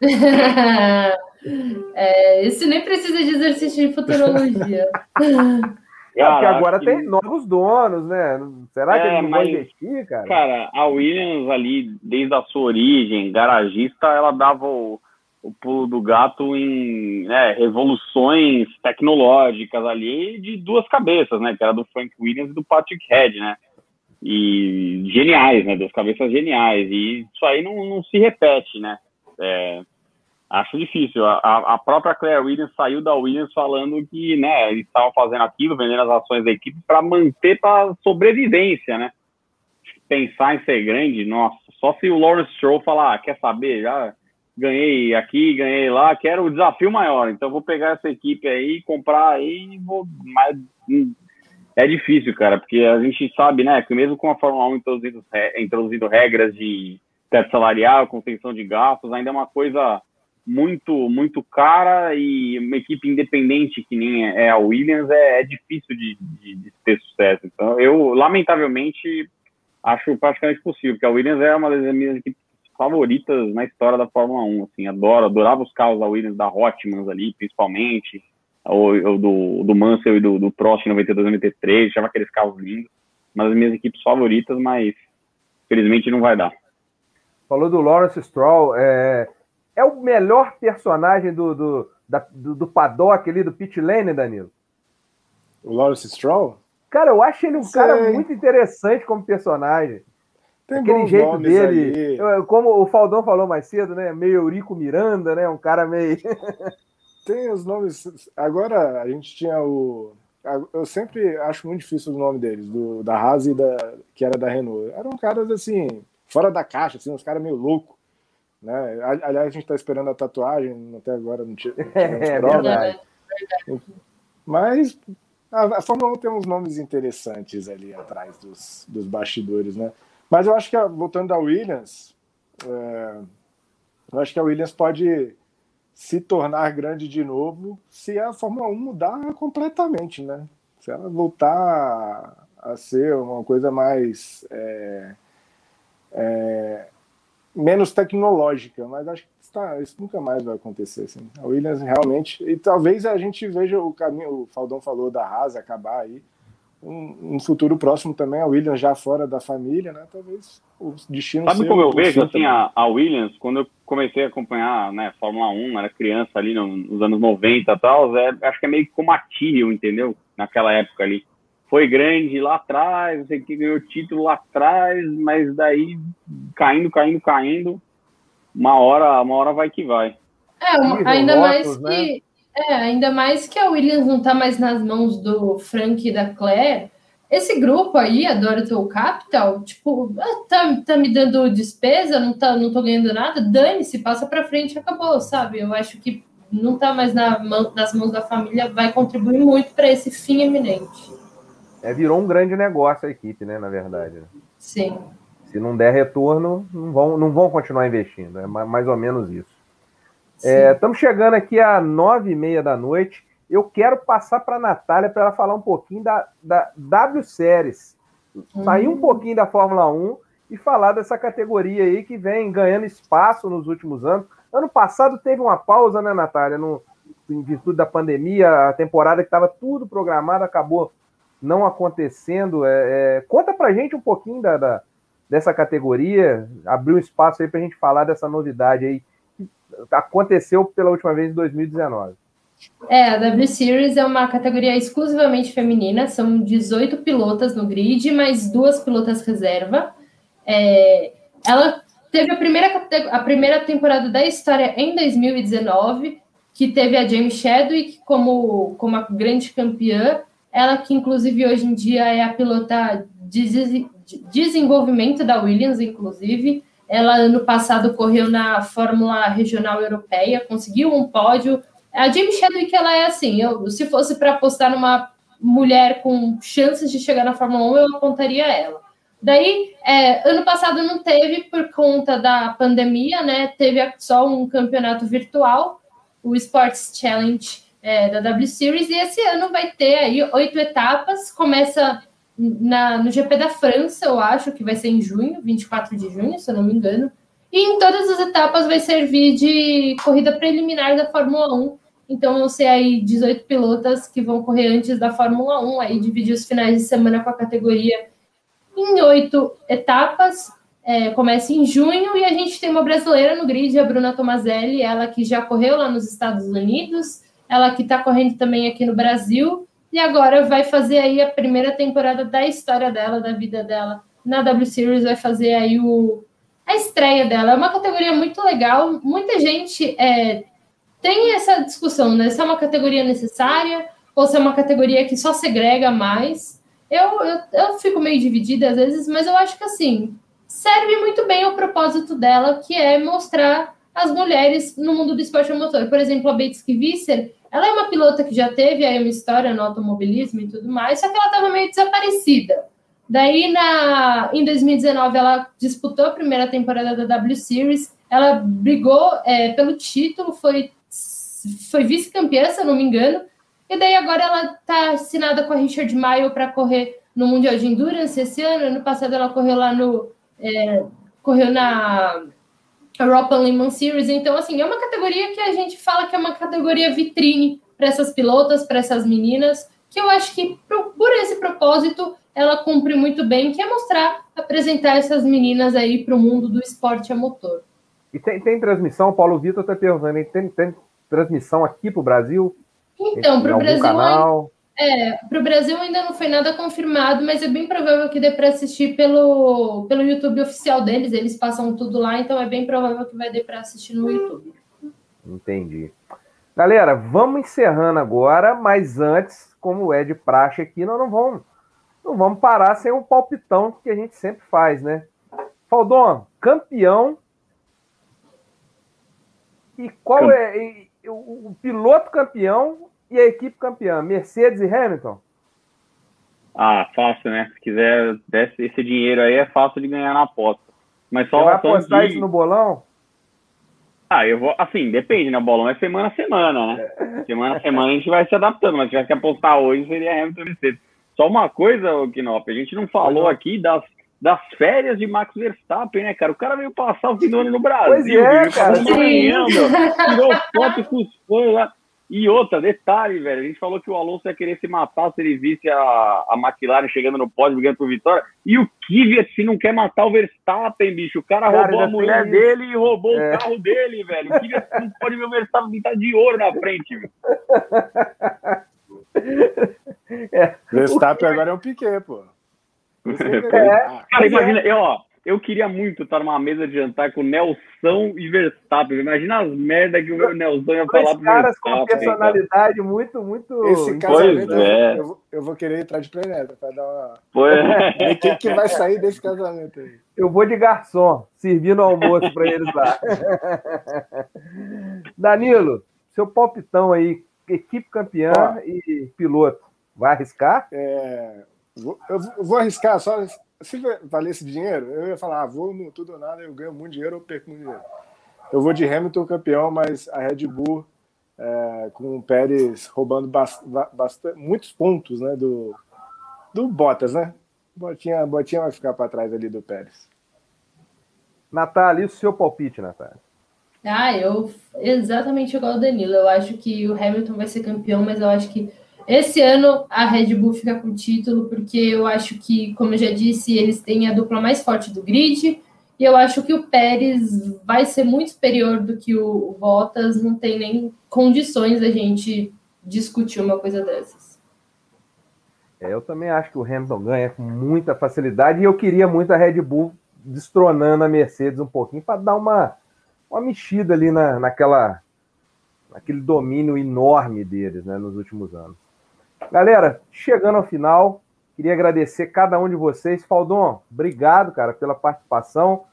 *laughs* é, esse nem precisa de exercício de futurologia. *laughs* É, porque agora tem novos donos, né? Será que é, eles vão investir, cara? Cara, a Williams ali, desde a sua origem, garagista, ela dava o, o pulo do gato em né, revoluções tecnológicas ali de duas cabeças, né? Que era do Frank Williams e do Patrick Head, né? E geniais, né? Duas cabeças geniais. E isso aí não, não se repete, né? É, acho difícil. A, a, própria Claire Williams saiu da Williams falando que, né, eles estavam fazendo aquilo, vendendo as ações da equipe para manter para sobrevivência, né? Pensar em ser grande, nossa, só se o Lawrence Stroll falar, ah, quer saber, já ganhei aqui, ganhei lá, quero o desafio maior, então vou pegar essa equipe aí, comprar aí e vou, mas hum, é difícil, cara, porque a gente sabe, né, que mesmo com a Fórmula 1 introduzindo, introduzindo regras de teto salarial, contenção de gastos, ainda é uma coisa muito muito cara e uma equipe independente que nem é a Williams é, é difícil de, de, de, ter sucesso. Então, eu, lamentavelmente, acho praticamente possível, porque a Williams é uma das minhas equipes favoritas na história da Fórmula 1. Assim, adoro, adorava os carros da Williams, da Hotmans ali, principalmente, ou, ou do, do Mansell e do, do Prost em 92, 93, achava aqueles carros lindos. Uma das minhas equipes favoritas, mas felizmente não vai dar. Falou do Lawrence Stroll, é, é o melhor personagem do, do, da, do, do paddock ali, do pit lane, Danilo? O Lawrence Stroll? Cara, eu acho ele um Sei. cara muito interessante como personagem. Tem Aquele jeito dele, como o Faldão falou mais cedo, né? Meio Eurico Miranda, né? Um cara meio. *laughs* Tem os nomes. Agora a gente tinha o. Eu sempre acho muito difícil o nome deles, do, da Haas e da, que era da Renault. Eram caras assim, fora da caixa, assim, uns caras meio loucos. Né? Aliás, a gente está esperando a tatuagem, até agora não tinha. *laughs* É, verdade. Mas a, a Fórmula 1 tem uns nomes interessantes ali atrás dos, dos bastidores, né? Mas eu acho que, voltando da Williams, é, eu acho que a Williams pode se tornar grande de novo se a Fórmula 1 mudar completamente, né? Se ela voltar a ser uma coisa mais. É, é, menos tecnológica, mas acho que tá, isso nunca mais vai acontecer. Assim. A Williams realmente. E talvez a gente veja o caminho, o Faldão falou da Haas acabar aí. Um, um, futuro próximo também, a Williams já fora da família, né? Talvez o destino Sabe como eu vejo assim, a, a, Williams, quando eu comecei a acompanhar né, Fórmula 1, era criança ali nos anos 90 e tal, é, acho que é meio como a Tyrrell, entendeu? Naquela época ali foi grande lá atrás, não sei o que, ganhou título lá atrás, mas daí caindo, caindo, caindo, uma hora, uma hora vai que vai. É, uma, ainda mais né? que é, ainda mais que a Williams não está mais nas mãos do Frank e da Claire. Esse grupo aí, a Dorital Capital, tipo, ah, tá, tá me dando despesa, não, tá, não tô ganhando nada, dane-se, passa para frente acabou, sabe? Eu acho que não tá mais na mão, nas mãos da família, vai contribuir muito para esse fim eminente. É, virou um grande negócio a equipe, né? Na verdade. Sim. Se não der retorno, não vão, não vão continuar investindo. É mais ou menos isso. É, estamos chegando aqui às nove e meia da noite. Eu quero passar para a Natália para ela falar um pouquinho da, da W Series. Sair um uhum. pouquinho da Fórmula 1 e falar dessa categoria aí que vem ganhando espaço nos últimos anos. Ano passado teve uma pausa, né, Natália? No, em virtude da pandemia, a temporada que estava tudo programado acabou não acontecendo. É, é, conta pra gente um pouquinho da, da dessa categoria, abriu um espaço aí para a gente falar dessa novidade aí que aconteceu pela última vez em 2019. É, a W Series é uma categoria exclusivamente feminina, são 18 pilotas no grid, mais duas pilotas reserva. É, ela teve a primeira, a primeira temporada da história em 2019, que teve a James Chadwick como, como a grande campeã, ela que, inclusive, hoje em dia é a pilota de desenvolvimento da Williams, inclusive. Ela, ano passado, correu na Fórmula Regional Europeia, conseguiu um pódio. A Jamie Chadwick, ela é assim, eu, se fosse para apostar numa mulher com chances de chegar na Fórmula 1, eu apontaria ela. Daí, é, ano passado não teve por conta da pandemia, né? Teve só um campeonato virtual, o Sports Challenge é, da W Series, e esse ano vai ter aí oito etapas, começa na, no GP da França, eu acho, que vai ser em junho, 24 de junho, se eu não me engano, e em todas as etapas vai servir de corrida preliminar da Fórmula 1, então vão ser aí 18 pilotas que vão correr antes da Fórmula 1, aí dividir os finais de semana com a categoria em oito etapas, é, começa em junho, e a gente tem uma brasileira no grid, a Bruna Tomazelli, ela que já correu lá nos Estados Unidos, ela que está correndo também aqui no Brasil, e agora vai fazer aí a primeira temporada da história dela, da vida dela na W Series, vai fazer aí o, a estreia dela. É uma categoria muito legal, muita gente é, tem essa discussão, né? Se é uma categoria necessária ou se é uma categoria que só segrega mais. Eu, eu, eu fico meio dividida às vezes, mas eu acho que assim serve muito bem ao propósito dela, que é mostrar as mulheres no mundo do esporte motor. Por exemplo, a Bates Visser, ela é uma pilota que já teve aí uma história no automobilismo e tudo mais, só que ela estava meio desaparecida. Daí, na, em 2019, ela disputou a primeira temporada da W Series, ela brigou é, pelo título, foi, foi vice-campeã, se eu não me engano, e daí agora ela está assinada com a Richard Mille para correr no Mundial de Endurance esse ano. Ano passado ela correu lá no. É, correu na Europa Lemon Series. Então, assim, é uma categoria que a gente fala que é uma categoria vitrine para essas pilotas, para essas meninas, que eu acho que por esse propósito ela cumpre muito bem, que é mostrar, apresentar essas meninas aí para o mundo do esporte a motor. E tem, tem transmissão, Paulo Vitor está perguntando, tem, tem transmissão aqui para o Brasil? Então, para o Brasil. Canal? É, para o Brasil ainda não foi nada confirmado, mas é bem provável que dê para assistir pelo, pelo YouTube oficial deles. Eles passam tudo lá, então é bem provável que vai dar para assistir no YouTube. Entendi. Galera, vamos encerrando agora, mas antes, como é de praxe aqui, nós não vamos, não vamos parar sem um palpitão que a gente sempre faz, né? Faldon, campeão. E qual é e, o, o piloto campeão e a equipe campeã? Mercedes e Hamilton? Ah, fácil, né? Se quiser esse dinheiro aí, é fácil de ganhar na aposta. Mas só Você vai apostar de... isso no bolão? Ah, eu vou. Assim, depende, né? O bolão é semana a semana, né? *laughs* Semana a semana a gente vai se adaptando, mas se tivesse que apostar hoje, seria Hamilton e Mercedes. Só uma coisa, Knop, a gente não falou aqui das, das férias de Max Verstappen, né, cara? O cara veio passar o fim do ano no Brasil, pois é, cara. tirou foto com os fãs lá. E outra, detalhe, velho, a gente falou que o Alonso ia querer se matar se ele visse a, a McLaren chegando no pódio, brigando por vitória. E o Kvyat, se não quer matar o Verstappen, bicho, o cara, cara roubou a mulher dele e roubou é. o carro dele, velho. O Kvyat não pode ver o Verstappen pintar de ouro na frente, velho. *laughs* É. Verstappen agora é um Piquet, pô. É. *laughs* Cara, imagina, eu, ó, eu queria muito estar numa mesa de jantar com Nelson e Verstappen. Imagina as merdas que o Nelson ia falar pro caras com personalidade cara. muito, muito. Esse casamento é. eu, vou, eu, vou querer entrar de planeta para dar uma. Pois é. Quem que vai sair desse casamento aí? Eu vou de garçom, servindo almoço para eles lá. *laughs* Danilo, seu palpitão aí, equipe campeã Ó, e piloto. Vai arriscar? É, eu vou arriscar só se valesse dinheiro, eu ia falar, ah, vou no tudo ou nada, eu ganho muito dinheiro ou perco muito dinheiro. Eu vou de Hamilton campeão, mas a Red Bull é, com o Pérez roubando bastante, muitos pontos né, do, do Bottas, né? Botinha, Botinha vai ficar para trás ali do Pérez. Natália, e o seu palpite, Natália? Ah, eu exatamente igual o Danilo. Eu acho que o Hamilton vai ser campeão, mas eu acho que esse ano a Red Bull fica com o título, porque eu acho que, como eu já disse, eles têm a dupla mais forte do grid. E eu acho que o Pérez vai ser muito superior do que o Bottas, não tem nem condições da gente discutir uma coisa dessas. É, eu também acho que o Hamilton ganha com muita facilidade e eu queria muito a Red Bull destronando a Mercedes um pouquinho para dar uma, uma mexida ali na, naquela, naquele domínio enorme deles né, nos últimos anos. Galera, chegando ao final, queria agradecer cada um de vocês. Faldon, obrigado, cara, pela participação.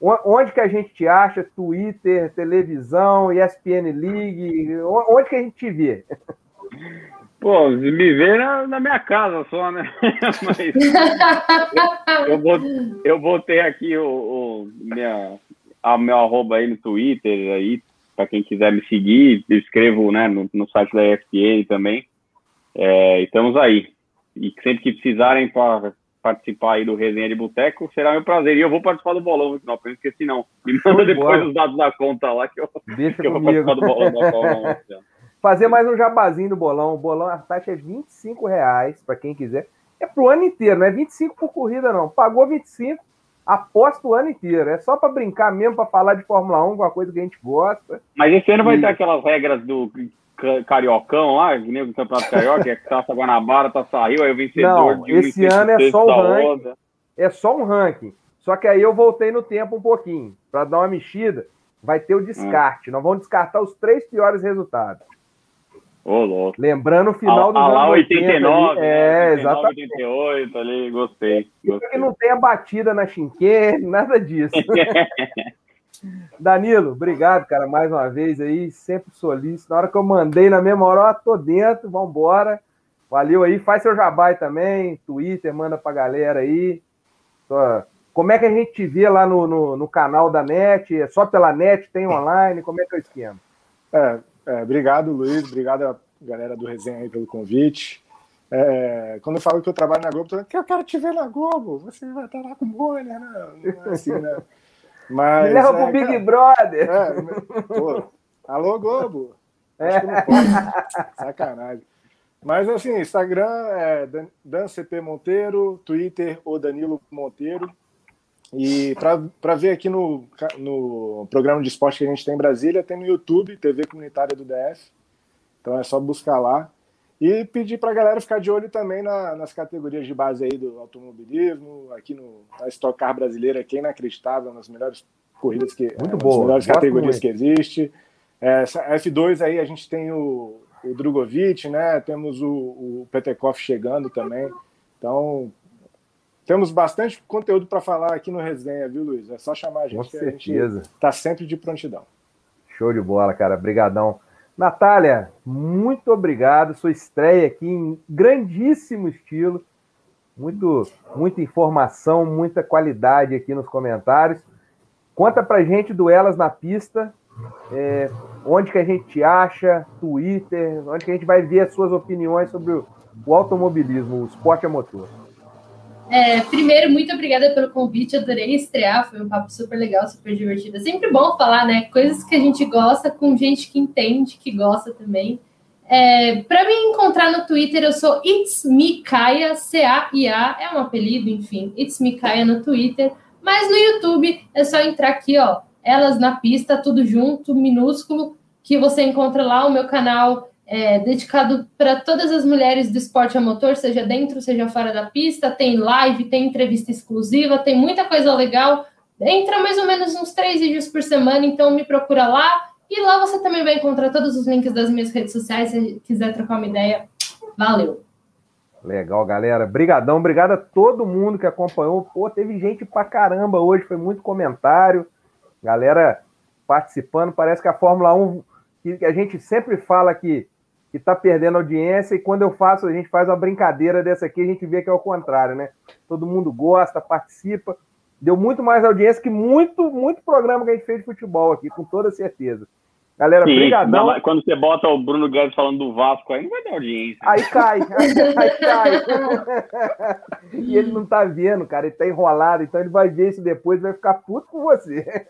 Onde que a gente te acha? Twitter, televisão, ESPN League? Onde que a gente te vê? *laughs* Pô, me vê na, na minha casa só, né? *laughs* Mas eu, eu botei aqui o, o minha, a meu arroba aí no Twitter, aí, para quem quiser me seguir, eu escrevo né, no, no site da ESPN também. É, estamos aí. E sempre que precisarem para participar aí do Resenha de Boteco, será meu prazer. E eu vou participar do bolão, não, não esqueci não. Me manda depois os dados da conta lá que eu, Deixa que eu vou participar do bolão da. *laughs* Fazer mais um jabazinho do bolão. O bolão, a taxa é 25 reais, para quem quiser. É pro ano inteiro, não é 25 por corrida, não. Pagou 25, aposta o ano inteiro. É só para brincar mesmo, para falar de Fórmula 1, uma coisa que a gente gosta. Mas esse ano e... vai ter aquelas regras do cariocão lá, que nem o Campeonato Carioca, é Taça Guanabara, Taça Rio, aí o vencedor Não, de um esse ano é só um ranking. É só um ranking. Só que aí eu voltei no tempo um pouquinho, para dar uma mexida. Vai ter o descarte. É. Nós vamos descartar os três piores resultados. Ô, louco. Lembrando o final do ano. lá 89, ali, é, 89, exatamente. 88 ali, gostei. gostei. Que não tem a batida na chinquê, nada disso. *laughs* Danilo, obrigado, cara, mais uma vez aí, sempre solícito. Na hora que eu mandei, na mesma hora, ó, tô dentro, vambora. Valeu aí, faz seu jabai também, Twitter, manda pra galera aí. Como é que a gente te vê lá no, no, no canal da NET? É só pela NET? Tem online? Como é que é o esquema? É, é, obrigado, Luiz. Obrigado a galera do Resenha aí pelo convite. É, quando eu falo que eu trabalho na Globo, eu, eu quero te ver na Globo, você vai estar lá com bolha, né? Não é assim, né? *laughs* Mas, leva é, pro Big cara, Brother. É, pô, alô, Globo. Acho que não pode. Sacanagem. Mas assim, Instagram é DanCP Monteiro, Twitter o Danilo Monteiro. E para ver aqui no, no programa de esporte que a gente tem em Brasília, tem no YouTube, TV Comunitária do DF. Então é só buscar lá. E pedir para a galera ficar de olho também na, nas categorias de base aí do automobilismo, aqui no, na Stock Car brasileira, que é inacreditável, nas melhores corridas que. Muito é, boa. Nas melhores categorias muito. que existe. É, F2 aí a gente tem o, o Drogovic, né? Temos o, o Petekoff chegando também. Então, temos bastante conteúdo para falar aqui no Resenha, viu, Luiz? É só chamar a gente. Com certeza. Está sempre de prontidão. Show de bola, cara. Obrigadão. Natália, muito obrigado. Sua estreia aqui em grandíssimo estilo. Muito, muita informação, muita qualidade aqui nos comentários. Conta pra gente do Elas na Pista. É, onde que a gente acha, Twitter, onde que a gente vai ver as suas opiniões sobre o, o automobilismo, o esporte a motor. É, primeiro, muito obrigada pelo convite, adorei estrear, foi um papo super legal, super divertido. É sempre bom falar, né? Coisas que a gente gosta com gente que entende, que gosta também. É, para me encontrar no Twitter, eu sou It's Me Kaya, C-A-I-A, é um apelido, enfim, It's Me Kaya no Twitter. Mas no YouTube é só entrar aqui, ó, Elas na Pista, tudo junto, minúsculo, que você encontra lá o meu canal é, dedicado para todas as mulheres do esporte a motor, seja dentro, seja fora da pista. Tem live, tem entrevista exclusiva, tem muita coisa legal. Entra mais ou menos uns três vídeos por semana, então me procura lá. E lá você também vai encontrar todos os links das minhas redes sociais, se quiser trocar uma ideia. Valeu! Legal, galera. Brigadão, obrigado a todo mundo que acompanhou. Pô, teve gente pra caramba hoje, foi muito comentário. Galera participando, parece que a Fórmula 1, que a gente sempre fala que que está perdendo audiência, e quando eu faço, a gente faz uma brincadeira dessa aqui, a gente vê que é o contrário, né? Todo mundo gosta, participa. Deu muito mais audiência que muito, muito programa que a gente fez de futebol aqui, com toda certeza. Galera, Sim, brigadão. quando você bota o Bruno Guedes falando do Vasco, aí não vai dar audiência. Aí cai, aí, *laughs* aí cai. *laughs* e ele não tá vendo, cara, ele tá enrolado, então ele vai ver isso depois e vai ficar puto com você.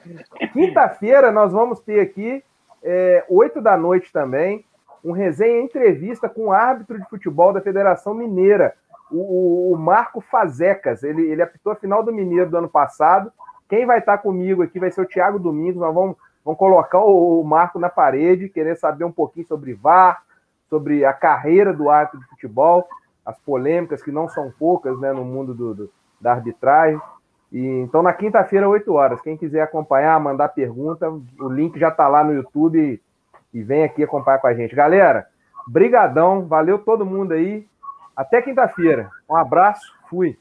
*laughs* Quinta-feira nós vamos ter aqui, é, 8 da noite também, um resenha entrevista com o árbitro de futebol da Federação Mineira, o, o Marco Fazecas. Ele, ele apitou a final do Mineiro do ano passado. Quem vai estar comigo aqui vai ser o Thiago Domingos. Nós vamos, vamos colocar o, o Marco na parede, querer saber um pouquinho sobre VAR, sobre a carreira do árbitro de futebol, as polêmicas que não são poucas né, no mundo do, do da arbitragem. E, então, na quinta-feira, 8 horas. Quem quiser acompanhar, mandar pergunta, o link já está lá no YouTube e vem aqui acompanhar com a gente. Galera, brigadão, valeu todo mundo aí. Até quinta-feira. Um abraço, fui.